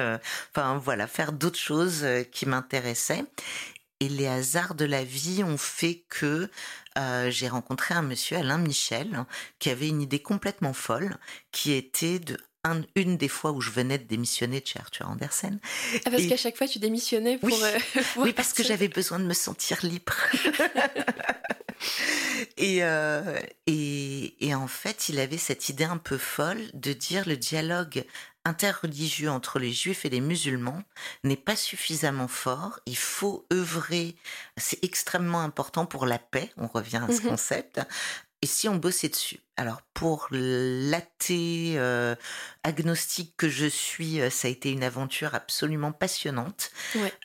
enfin voilà, faire d'autres choses qui m'intéressaient. Et les hasards de la vie ont fait que euh, j'ai rencontré un monsieur, Alain Michel, qui avait une idée complètement folle, qui était de une des fois où je venais de démissionner de chez Arthur Andersen. Ah, parce qu'à chaque fois, tu démissionnais pour... Oui, euh, *laughs* parce que j'avais besoin de me sentir libre. *laughs* et, euh, et, et, en fait, il avait cette idée un peu folle de dire le dialogue interreligieux entre les juifs et les musulmans n'est pas suffisamment fort. Il faut œuvrer, c'est extrêmement important pour la paix, on revient à ce mmh concept, et si on bossait dessus? Alors pour l'athée euh, agnostique que je suis, euh, ça a été une aventure absolument passionnante.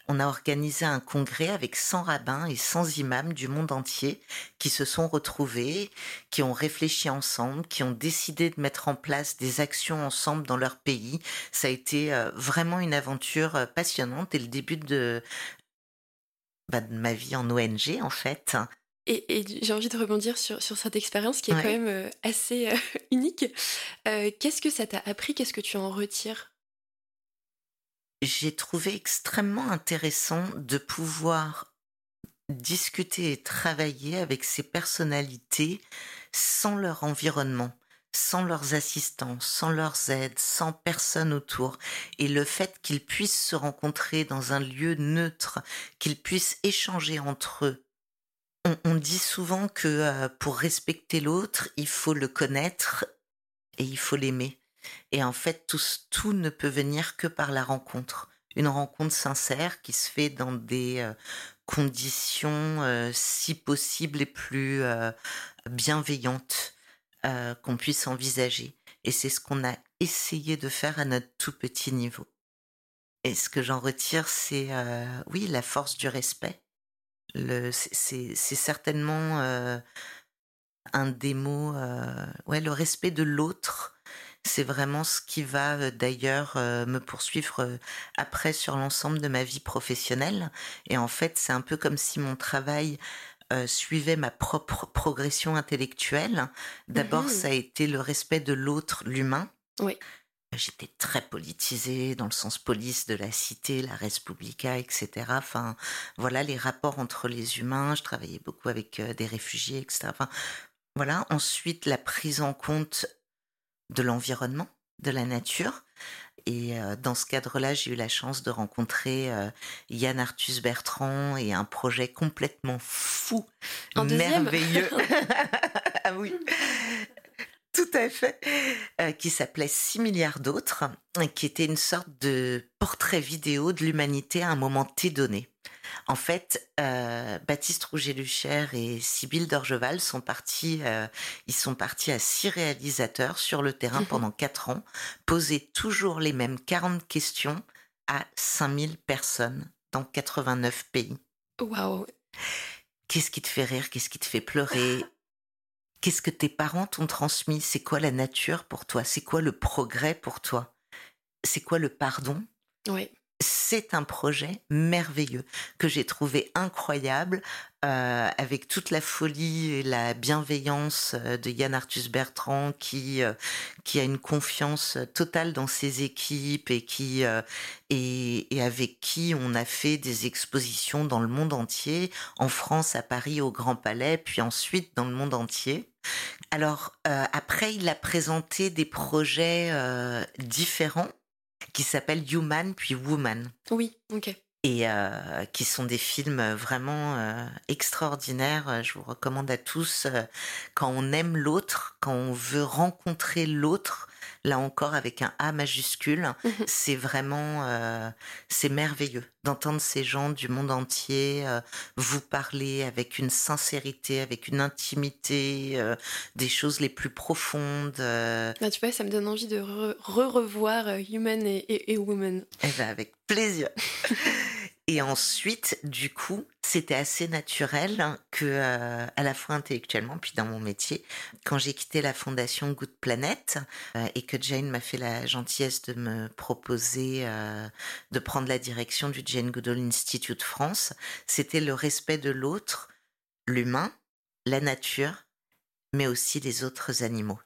On a organisé un congrès avec 100 rabbins et 100 imams du monde entier qui se sont retrouvés, qui ont réfléchi ensemble, qui ont décidé de mettre en place des actions ensemble dans leur pays. Ça a été euh, vraiment une aventure passionnante et le début de, bah, de ma vie en ONG en fait. Et, j'ai envie de rebondir sur, sur cette expérience qui est quand même euh, assez euh, *laughs* unique. Euh, qu'est-ce que ça t'a appris? Qu'est-ce que tu en retires? J'ai trouvé extrêmement intéressant de pouvoir discuter et travailler avec ces personnalités sans leur environnement, sans leurs assistants, sans leurs aides, sans personne autour. Et le fait qu'ils puissent se rencontrer dans un lieu neutre, qu'ils puissent échanger entre eux. On, dit souvent que euh, pour respecter l'autre, il faut le connaître et il faut l'aimer. Et en fait, tout, tout ne peut venir que par la rencontre. Une rencontre sincère qui se fait dans des euh, conditions, euh, si possible, les plus bienveillantes. Euh, qu'on puisse envisager. Et c'est ce qu'on a essayé de faire à notre tout petit niveau. Et ce que j'en retire, c'est euh, oui la force du respect. C'est certainement euh, un des mots. ouais, le respect de l'autre. C'est vraiment ce qui va d'ailleurs me poursuivre après sur l'ensemble de ma vie professionnelle. Et en fait, c'est un peu comme si mon travail euh, suivais ma propre progression intellectuelle. D'abord, mhm. ça a été le respect de l'autre, l'humain. Oui. J'étais très politisée dans le sens police de la cité, la Respublica, etc. Enfin, voilà les rapports entre les humains. Je travaillais beaucoup avec euh, des réfugiés, etc. Enfin, voilà. Ensuite, la prise en compte de l'environnement, de la nature. Et euh, dans ce cadre-là, j'ai eu la chance de rencontrer euh, Yann Arthus Bertrand et un projet complètement fou, merveilleux. *laughs* *laughs* ah oui, tout à fait, euh, qui s'appelait 6 milliards d'autres, qui était une sorte de portrait vidéo de l'humanité à un moment T donné. En fait, euh, Baptiste Rouget-Lucher et Sybille Dorgeval sont partis, euh, ils sont partis à six réalisateurs sur le terrain mmh pendant quatre ans, poser toujours les mêmes 40 questions à 5000 personnes dans 89 pays. Waouh Qu'est-ce qui te fait rire? Qu'est-ce qui te fait pleurer? Qu'est-ce que tes parents t'ont transmis? C'est quoi la nature pour toi? C'est quoi le progrès pour toi? C'est quoi le pardon? Oui c'est un projet merveilleux que j'ai trouvé incroyable euh, avec toute la folie et la bienveillance euh, de Yann Arthus Bertrand qui euh, qui a une confiance totale dans ses équipes et qui et, et, avec qui on a fait des expositions dans le monde entier, en France, à Paris, au Grand Palais, puis ensuite dans le monde entier. Alors après, il a présenté des projets différents qui s'appelle Human puis Woman. Oui, ok. Et euh, qui sont des films vraiment euh, extraordinaires. Je vous recommande à tous, euh, quand on aime l'autre, quand on veut rencontrer l'autre, là encore avec un A majuscule, mhm. c'est vraiment, euh, c'est merveilleux d'entendre ces gens du monde entier euh, vous parler avec une sincérité, avec une intimité, euh, des choses les plus profondes. Bah, tu vois, ça me donne envie de re-revoir Human et, et, Woman. Eh ben, avec plaisir. *laughs* Et ensuite, du coup, c'était assez naturel hein, que, euh, à la fois intellectuellement, puis dans mon métier, quand j'ai quitté la fondation Good Planet euh, et que Jane m'a fait la gentillesse de me proposer euh, de prendre la direction du Jane Goodall Institute France, c'était le respect de l'autre, l'humain, la nature, mais aussi les autres animaux.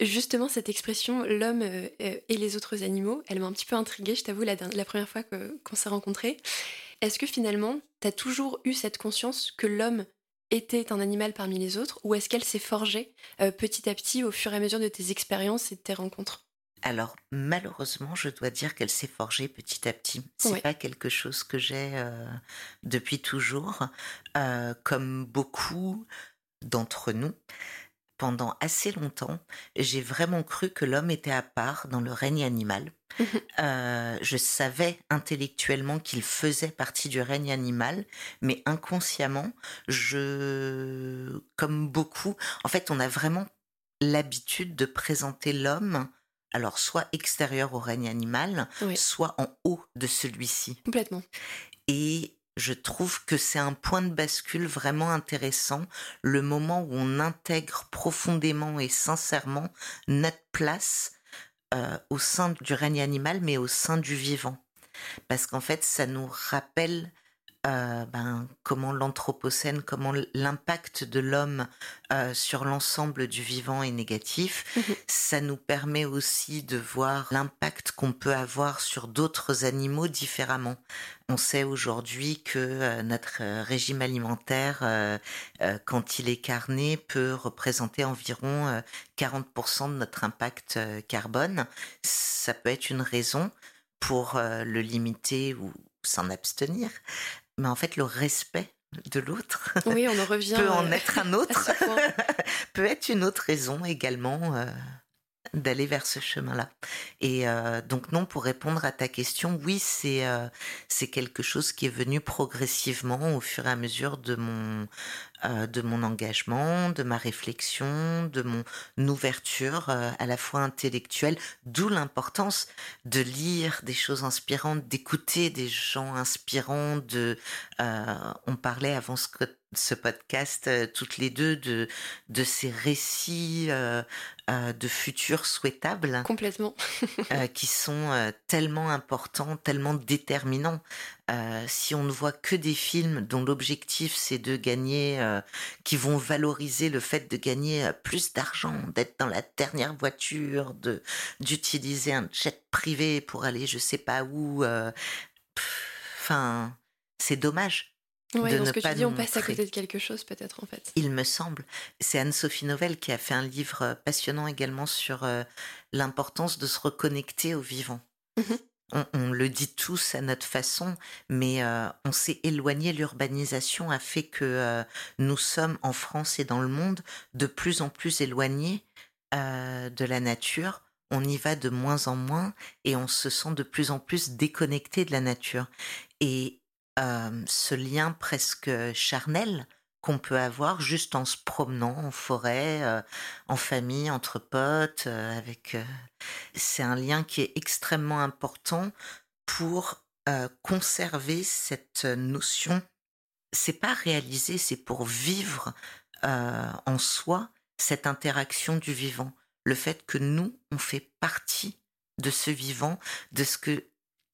Justement, cette expression, l'homme euh, et les autres animaux, elle m'a un petit peu intriguée, je t'avoue, la, la, première fois qu'on s'est rencontrés. Est-ce que finalement, tu as toujours eu cette conscience que l'homme était un animal parmi les autres, ou est-ce qu'elle s'est forgée euh, petit à petit au fur et à mesure de tes expériences et de tes rencontres? Alors malheureusement, je dois dire qu'elle s'est forgée petit à petit. C'est pas quelque chose que j'ai euh, depuis toujours, comme beaucoup d'entre nous pendant assez longtemps, j'ai vraiment cru que l'homme était à part dans le règne animal. *laughs* Euh, je savais intellectuellement qu'il faisait partie du règne animal, mais inconsciemment, je, comme beaucoup, en fait, on a vraiment l'habitude de présenter l'homme alors soit extérieur au règne animal, soit en haut de celui-ci. Complètement. Et je trouve que c'est un point de bascule vraiment intéressant, le moment où on intègre profondément et sincèrement notre place euh, au sein du règne animal, mais au sein du vivant. Parce qu'en fait, ça nous rappelle euh, ben, comment l'anthropocène, comment l'impact de l'homme euh, sur l'ensemble du vivant est négatif. Mmh Ça nous permet aussi de voir l'impact qu'on peut avoir sur d'autres animaux différemment. On sait aujourd'hui que euh, notre régime alimentaire, quand il est carné, peut représenter environ 40% de notre impact carbone. Ça peut être une raison pour le limiter ou s'en abstenir mais en fait, le respect de l'autre *laughs* oui, on en revient, peut en être un *laughs* autre, *laughs* peut être une autre raison également euh, d'aller vers ce chemin-là. Et euh, donc non, pour répondre à ta question, oui, c'est euh, c'est quelque chose qui est venu progressivement au fur et à mesure de mon euh, de mon engagement, de ma réflexion, de mon ouverture euh, à la fois intellectuelle, d'où l'importance de lire des choses inspirantes, d'écouter des gens inspirants. De, euh, on parlait avant ce, ce podcast toutes les deux de de ces récits de futurs souhaitables, complètement, *laughs* qui sont tellement importants, tellement déterminants. si on ne voit que des films dont l'objectif c'est de gagner euh, qui vont valoriser le fait de gagner euh, plus d'argent, d'être dans la dernière voiture, de d'utiliser un jet privé pour aller je sais pas où. Euh, enfin, c'est dommage. Oui, dans ce que tu dis, on passe à côté de quelque chose peut-être en fait. Il me semble. C'est Anne-Sophie Novelle qui a fait un livre passionnant également sur l'importance de se reconnecter au vivant. Mmh on, le dit tous à notre façon, mais euh, on s'est éloigné. L'urbanisation a fait que euh, nous sommes en France et dans le monde de plus en plus éloignés euh, de la nature. On y va de moins en moins et on se sent de plus en plus déconnecté de la nature. Et ce lien presque charnel qu'on peut avoir juste en se promenant en forêt, en famille, entre potes, avec. C'est un lien qui est extrêmement important pour conserver cette notion. C'est pas réaliser, c'est pour vivre en soi cette interaction du vivant. Le fait que nous, on fait partie de ce vivant, de ce que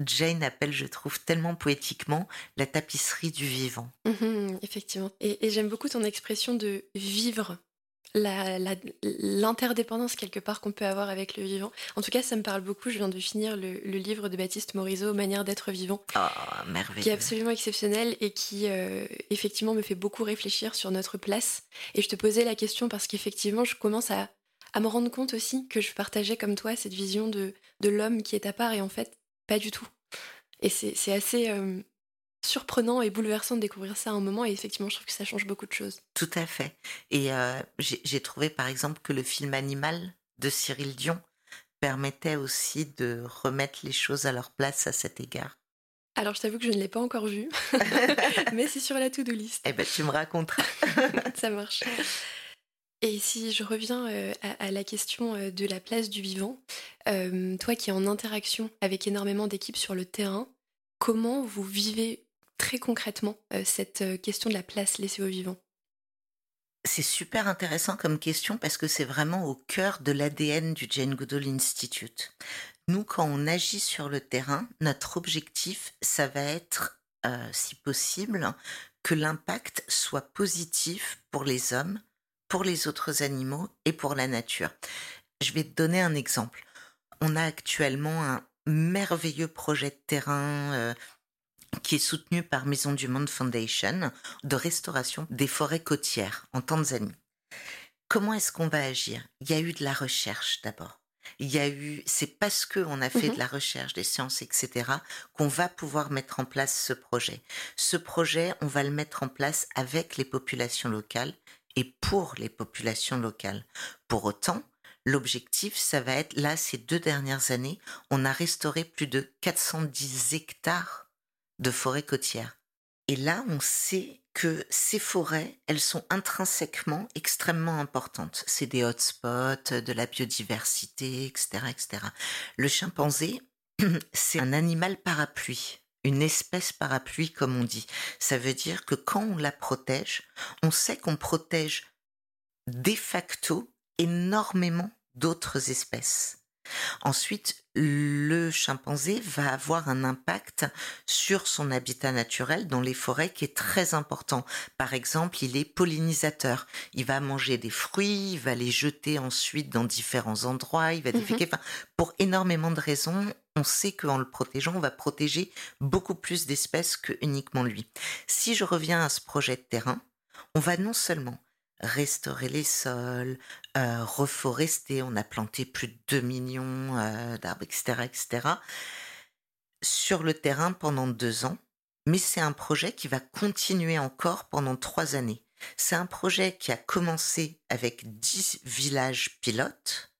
Jane appelle, je trouve, tellement poétiquement la tapisserie du vivant. Mhm, effectivement. Et, j'aime beaucoup ton expression de vivre l'interdépendance quelque part qu'on peut avoir avec le vivant. En tout cas, ça me parle beaucoup. Je viens de finir le, livre de Baptiste Morisot, Manière d'être vivant. Oh, merveilleux. Qui est absolument exceptionnel et qui, euh, effectivement, me fait beaucoup réfléchir sur notre place. Et je te posais la question parce qu'effectivement, je commence à, me rendre compte aussi que je partageais comme toi cette vision de, de l'homme qui est à part et en fait, pas du tout. Et c'est assez euh, surprenant et bouleversant de découvrir ça à un moment, et effectivement, je trouve que ça change beaucoup de choses. Tout à fait. Et euh, j'ai trouvé, par exemple, que le film Animal de Cyril Dion permettait aussi de remettre les choses à leur place à cet égard. Alors, je t'avoue que je ne l'ai pas encore vu, *laughs* mais c'est sur la to-do list. Eh ben, tu me raconteras. *laughs* ça marche. Et si je reviens euh, à, la question euh, de la place du vivant, euh, toi qui es en interaction avec énormément d'équipes sur le terrain, comment vous vivez très concrètement cette question de la place laissée au vivant? C'est super intéressant comme question parce que c'est vraiment au cœur de l'ADN du Jane Goodall Institute. Nous, quand on agit sur le terrain, notre objectif, ça va être, si possible, que l'impact soit positif pour les hommes, pour les autres animaux et pour la nature. Je vais te donner un exemple. On a actuellement un merveilleux projet de terrain euh, qui est soutenu par Maison du Monde Foundation de restauration des forêts côtières en Tanzanie. Comment est-ce qu'on va agir? Il y a eu de la recherche d'abord. Il y a eu, c'est parce qu'on a fait mmh de la recherche, des sciences, etc., qu'on va pouvoir mettre en place ce projet. Ce projet, on va le mettre en place avec les populations locales et pour les populations locales. Pour autant, l'objectif, ça va être, là, ces deux dernières années, on a restauré plus de 410 hectares de forêts côtières. Et là, on sait que ces forêts, elles sont intrinsèquement extrêmement importantes. C'est des hotspots de la biodiversité, etc., etc. Le chimpanzé, *clears throat* c'est un animal parapluie une espèce parapluie, comme on dit. Ça veut dire que quand on la protège, on sait qu'on protège de facto énormément d'autres espèces. Ensuite, le chimpanzé va avoir un impact sur son habitat naturel dans les forêts qui est très important. Par exemple, il est pollinisateur. Il va manger des fruits, il va les jeter ensuite dans différents endroits, il va déféquer. Enfin, pour énormément de raisons, on sait qu'en le protégeant, on va protéger beaucoup plus d'espèces que uniquement lui. Si je reviens à ce projet de terrain, on va non seulement restaurer les sols, euh, reforester. On a planté plus de 2 millions euh, d'arbres, etc., etc. Sur le terrain pendant deux ans. Mais c'est un projet qui va continuer encore pendant trois années. C'est un projet qui a commencé avec 10 villages pilotes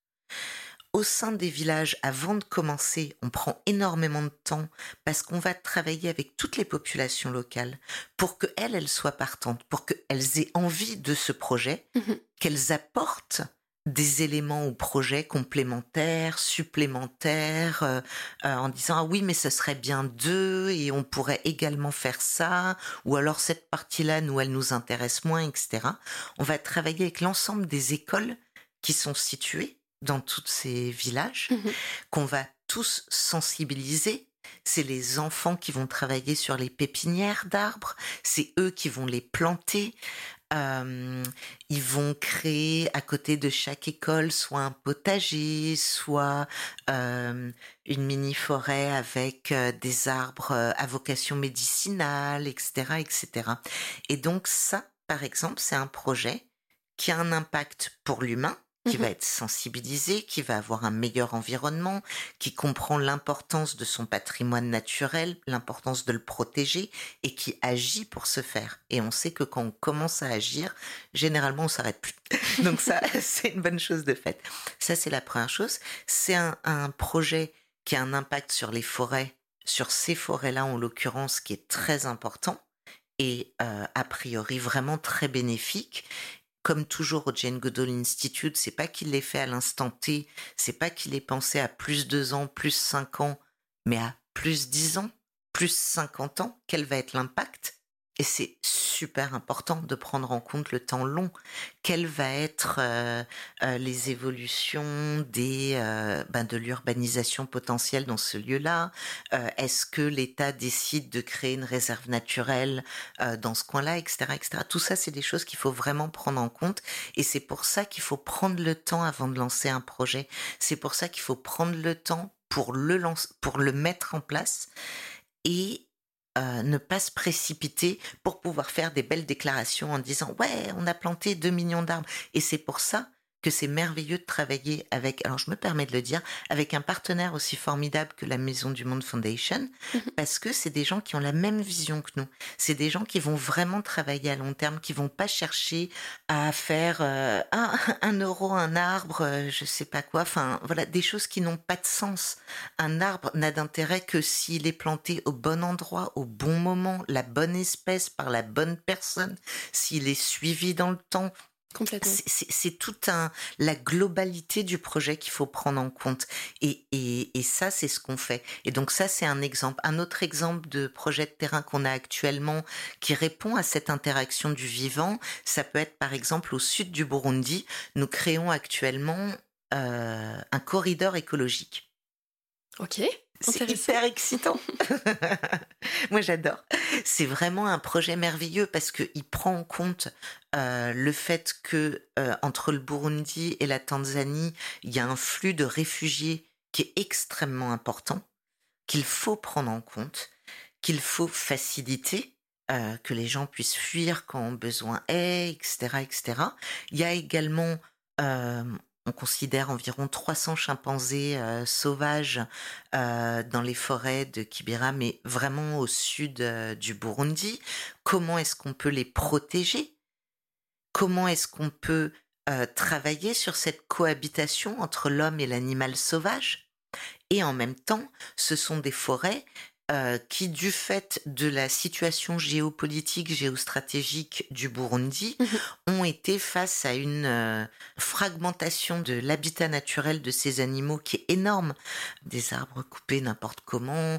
au sein des villages, avant de commencer, on prend énormément de temps parce qu'on va travailler avec toutes les populations locales pour qu'elles, elles soient partantes, pour qu'elles aient envie de ce projet, mhm. qu'elles apportent des éléments au projet complémentaires, supplémentaires, euh, euh, en disant ah oui mais ce serait bien deux et on pourrait également faire ça ou alors cette partie-là nous elle nous intéresse moins etc. On va travailler avec l'ensemble des écoles qui sont situées dans tous ces villages, mmh qu'on va tous sensibiliser. C'est les enfants qui vont travailler sur les pépinières d'arbres, c'est eux qui vont les planter. ils vont créer à côté de chaque école soit un potager, soit une mini forêt avec des arbres à vocation médicinale, etc., etc. Et donc ça, par exemple, c'est un projet qui a un impact pour l'humain, qui va mmh être sensibilisé, qui va avoir un meilleur environnement, qui comprend l'importance de son patrimoine naturel, l'importance de le protéger et qui agit pour ce faire. Et on sait que quand on commence à agir, généralement on s'arrête plus. *laughs* Donc ça, *laughs* c'est une bonne chose de fait. Ça, c'est la première chose. C'est un, projet qui a un impact sur les forêts, sur ces forêts-là en l'occurrence, qui est très important et euh, a priori vraiment très bénéfique comme toujours au Jane Goodall Institute, c'est pas qu'il l'ait fait à l'instant T, c'est pas qu'il ait pensé à plus deux ans, plus cinq ans, mais à plus dix ans, plus cinquante ans, quel va être l'impact? Et c'est super important de prendre en compte le temps long. Quelles vont être euh, euh, les évolutions des, euh, ben de l'urbanisation potentielle dans ce lieu-là? Est-ce que l'État décide de créer une réserve naturelle dans ce coin-là, etc., etc. Tout ça, c'est des choses qu'il faut vraiment prendre en compte. Et c'est pour ça qu'il faut prendre le temps avant de lancer un projet. C'est pour ça qu'il faut prendre le temps pour le, pour le mettre en place. Et euh, ne pas se précipiter pour pouvoir faire des belles déclarations en disant ouais on a planté 2 millions d'arbres. Et c'est pour ça que c'est merveilleux de travailler avec, alors je me permets de le dire, avec un partenaire aussi formidable que la Maison du Monde Foundation, mhm. parce que c'est des gens qui ont la même vision que nous. C'est des gens qui vont vraiment travailler à long terme, qui vont pas chercher à faire euh, un, *laughs* euro un arbre, euh, je sais pas quoi. Enfin voilà, des choses qui n'ont pas de sens. Un arbre n'a d'intérêt que s'il est planté au bon endroit, au bon moment, la bonne espèce par la bonne personne, s'il est suivi dans le temps, c'est toute un, la globalité du projet qu'il faut prendre en compte. Et, et, et ça, c'est ce qu'on fait. Et donc ça, c'est un exemple. Un autre exemple de projet de terrain qu'on a actuellement qui répond à cette interaction du vivant, ça peut être par exemple au sud du Burundi. Nous créons actuellement euh, un corridor écologique. Ok. C'est hyper excitant. *laughs* Moi, j'adore. C'est vraiment un projet merveilleux parce qu'il prend en compte euh, le fait que euh, entre le Burundi et la Tanzanie, il y a un flux de réfugiés qui est extrêmement important, qu'il faut prendre en compte, qu'il faut faciliter. Euh, que les gens puissent fuir quand besoin est, etc., etc. Il y a également on considère environ 300 chimpanzés euh, sauvages euh, dans les forêts de Kibera, mais vraiment au sud euh, du Burundi. Comment est-ce qu'on peut les protéger? Comment est-ce qu'on peut travailler sur cette cohabitation entre l'homme et l'animal sauvage? Et en même temps, ce sont des forêts euh, qui, du fait de la situation géopolitique, géostratégique du Burundi, mhm. ont été face à une euh, fragmentation de l'habitat naturel de ces animaux qui est énorme. Des arbres coupés n'importe comment,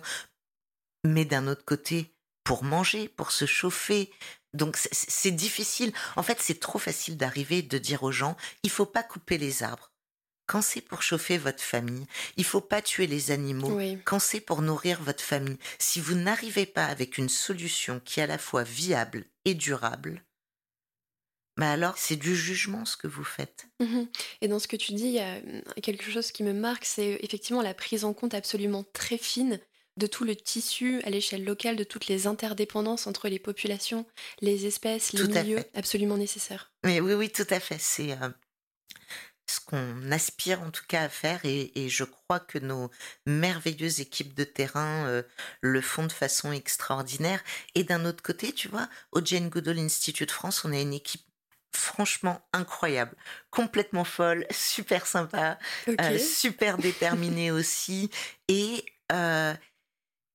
mais d'un autre côté, pour manger, pour se chauffer. Donc c'est difficile. En fait, c'est trop facile d'arriver de dire aux gens, il faut pas couper les arbres. Quand c'est pour chauffer votre famille, il faut pas tuer les animaux. Quand c'est pour nourrir votre famille, si vous n'arrivez pas avec une solution qui est à la fois viable et durable, mais alors c'est du jugement ce que vous faites. Mmh et dans ce que tu dis, il y a quelque chose qui me marque, c'est effectivement la prise en compte absolument très fine de tout le tissu à l'échelle locale, de toutes les interdépendances entre les populations, les espèces, les milieux, absolument nécessaires. Mais oui, oui, tout à fait. C'est euh, qu'on aspire en tout cas à faire et, je crois que nos merveilleuses équipes de terrain euh, le font de façon extraordinaire. Et d'un autre côté, tu vois, au Jane Goodall Institute France, on a une équipe franchement incroyable, complètement folle, super sympa, euh, super *laughs* déterminée aussi et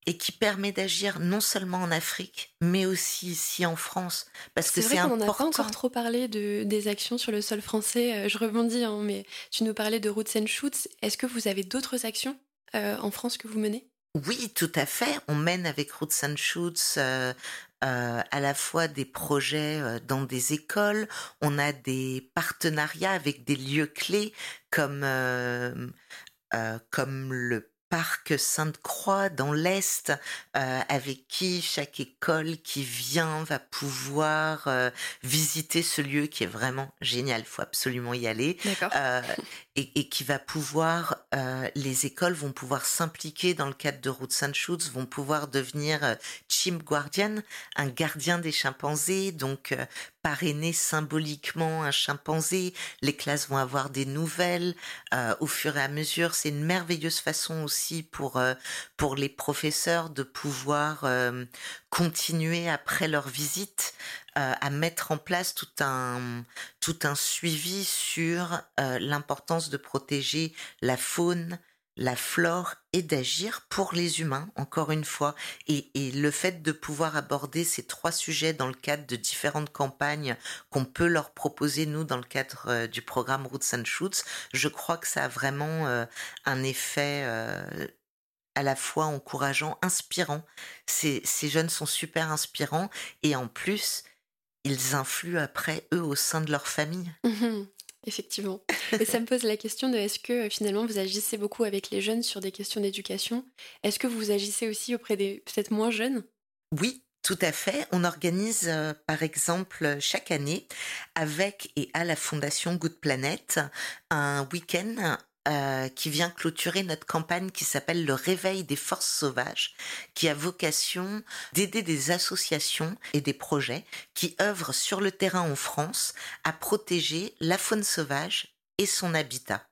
et qui permet d'agir non seulement en Afrique, mais aussi ici en France. Parce que c'est important. On n'a pas encore trop parlé de, des actions sur le sol français. Euh, je rebondis, hein, mais tu nous parlais de Roots and Shoots. Est-ce que vous avez d'autres actions euh, en France que vous menez? Oui, tout à fait. On mène avec Roots and Shoots euh, à la fois des projets dans des écoles, on a des partenariats avec des lieux clés comme, comme le parc Sainte-Croix dans l'Est, euh, avec qui chaque école qui vient va pouvoir euh, visiter ce lieu qui est vraiment génial. Il faut absolument y aller. Euh, *laughs* et, qui va pouvoir, les écoles vont pouvoir s'impliquer dans le cadre de Route Saint-Schutz, vont pouvoir devenir Chim Guardian, un gardien des chimpanzés, donc parrainer symboliquement un chimpanzé. Les classes vont avoir des nouvelles au fur et à mesure. C'est une merveilleuse façon aussi pour, euh, pour les professeurs de pouvoir euh, continuer après leur visite euh, à mettre en place tout un, tout un suivi sur l'importance de protéger la faune, la flore et d'agir pour les humains, encore une fois. Et, le fait de pouvoir aborder ces trois sujets dans le cadre de différentes campagnes qu'on peut leur proposer, nous, dans le cadre euh, du programme Roots and Shoots, je crois que ça a vraiment euh, un effet euh, à la fois encourageant, inspirant. Ces, ces jeunes sont super inspirants et en plus, ils influent après, eux, au sein de leur famille. Mmh Effectivement. Et ça me pose la question de est-ce que euh, finalement vous agissez beaucoup avec les jeunes sur des questions d'éducation? Est-ce que vous agissez aussi auprès des peut-être moins jeunes? Oui, tout à fait. On organise, euh, par exemple, chaque année, avec et à la Fondation Good Planet, un week-end euh, qui vient clôturer notre campagne qui s'appelle le réveil des forces sauvages, qui a vocation d'aider des associations et des projets qui œuvrent sur le terrain en France à protéger la faune sauvage et son habitat.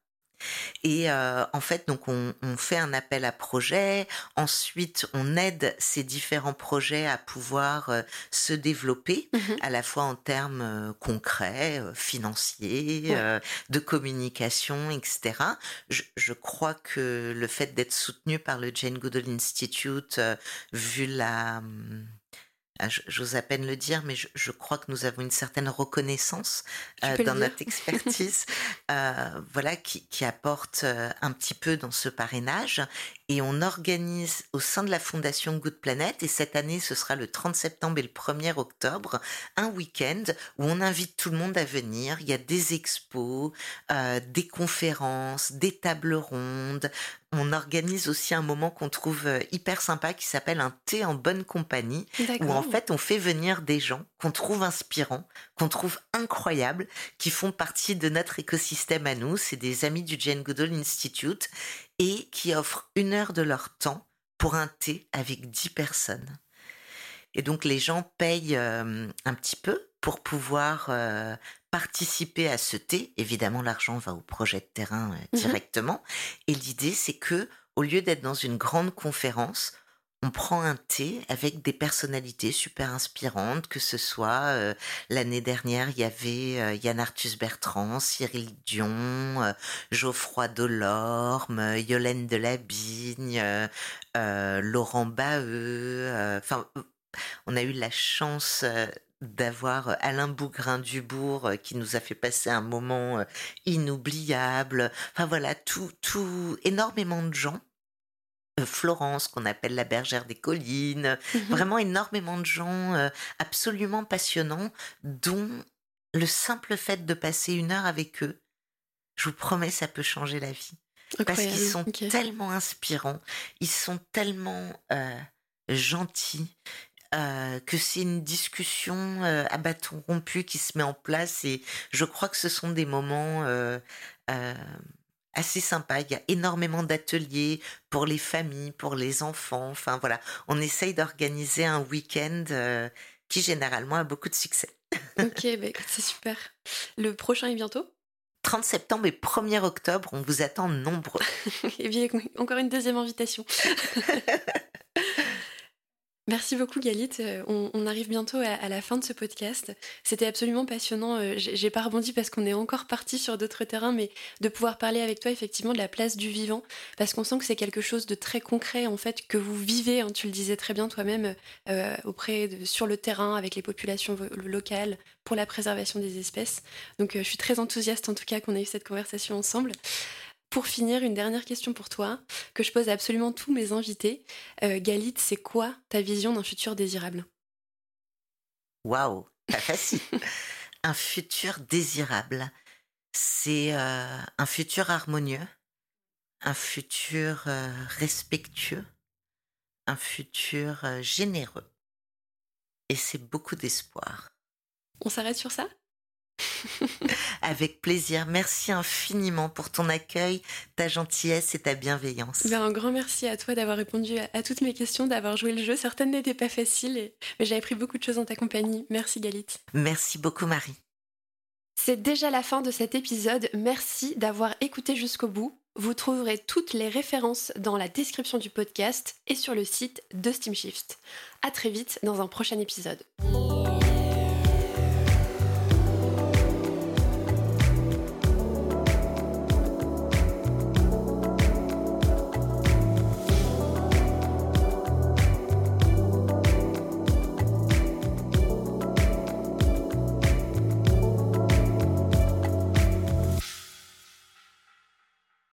Et euh, en fait, donc on, fait un appel à projet. Ensuite, on aide ces différents projets à pouvoir euh, se développer, mmh à la fois en termes euh, concrets, financiers, de communication, etc. Je, je, crois que le fait d'être soutenu par le Jane Goodall Institute, vu la hum, j'ose à peine le dire, mais je, crois que nous avons une certaine reconnaissance euh, dans notre *laughs* expertise, euh, voilà, qui, qui apporte euh, un petit peu dans ce parrainage. Et on organise au sein de la Fondation Good Planet, et cette année ce sera le 30 septembre et le 1er octobre, un week-end où on invite tout le monde à venir. Il y a des expos, des conférences, des tables rondes, on organise aussi un moment qu'on trouve euh, hyper sympa qui s'appelle un thé en bonne compagnie, où en fait on fait venir des gens qu'on trouve inspirants, qu'on trouve incroyables, qui font partie de notre écosystème à nous. C'est des amis du Jane Goodall Institute et qui offrent une heure de leur temps pour un thé avec dix personnes. Et donc les gens payent euh, un petit peu pour pouvoir euh, participer à ce thé. Évidemment, l'argent va au projet de terrain euh, mmh directement. Et l'idée, c'est que, au lieu d'être dans une grande conférence, on prend un thé avec des personnalités super inspirantes, que ce soit euh, l'année dernière, il y avait euh, Yann Arthus Bertrand, Cyril Dion, Geoffroy Delorme, Yolaine Delabigne, Laurent Baheux. Enfin, on a eu la chance d'avoir euh, Alain Bougrain-Dubourg euh, qui nous a fait passer un moment euh, inoubliable. Enfin voilà, tout, tout, énormément de gens. Florence, qu'on appelle la bergère des collines, mmh vraiment énormément de gens absolument passionnants, dont le simple fait de passer une heure avec eux Je vous promets, ça peut changer la vie. Parce qu'ils sont tellement inspirants, ils sont tellement euh, gentils, euh, que c'est une discussion euh, à bâton rompu qui se met en place et je crois que ce sont des moments assez sympas. Il y a énormément d'ateliers pour les familles, pour les enfants. Enfin voilà, on essaye d'organiser un week-end qui généralement a beaucoup de succès. ok, bah, c'est super. Le prochain est bientôt? 30 septembre et 1er octobre, on vous attend nombreux. *laughs* et bien, encore une deuxième invitation. *laughs* Merci beaucoup Galit. Euh, on, arrive bientôt à, la fin de ce podcast. C'était absolument passionnant. Euh, j'ai pas rebondi parce qu'on est encore parti sur d'autres terrains, mais de pouvoir parler avec toi effectivement de la place du vivant, parce qu'on sent que c'est quelque chose de très concret en fait que vous vivez. Hein, tu le disais très bien toi-même euh, auprès de, sur le terrain avec les populations locales pour la préservation des espèces. Donc je suis très enthousiaste en tout cas qu'on ait eu cette conversation ensemble. Pour finir, une dernière question pour toi, que je pose à absolument tous mes invités. Euh, Galit, c'est quoi ta vision d'un futur désirable? Waouh, pas facile. *laughs* un futur désirable, c'est euh, un futur harmonieux, un futur euh, respectueux, un futur généreux. Et c'est beaucoup d'espoir. On s'arrête sur ça? *laughs* Avec plaisir. Merci infiniment pour ton accueil, ta gentillesse et ta bienveillance. Ben, un grand merci à toi d'avoir répondu à, toutes mes questions, d'avoir joué le jeu. Certaines n'étaient pas faciles, mais j'ai appris beaucoup de choses en ta compagnie. Merci Galit. Merci beaucoup Marie. C'est déjà la fin de cet épisode. Merci d'avoir écouté jusqu'au bout. Vous trouverez toutes les références dans la description du podcast et sur le site de Steamshift. À très vite dans un prochain épisode.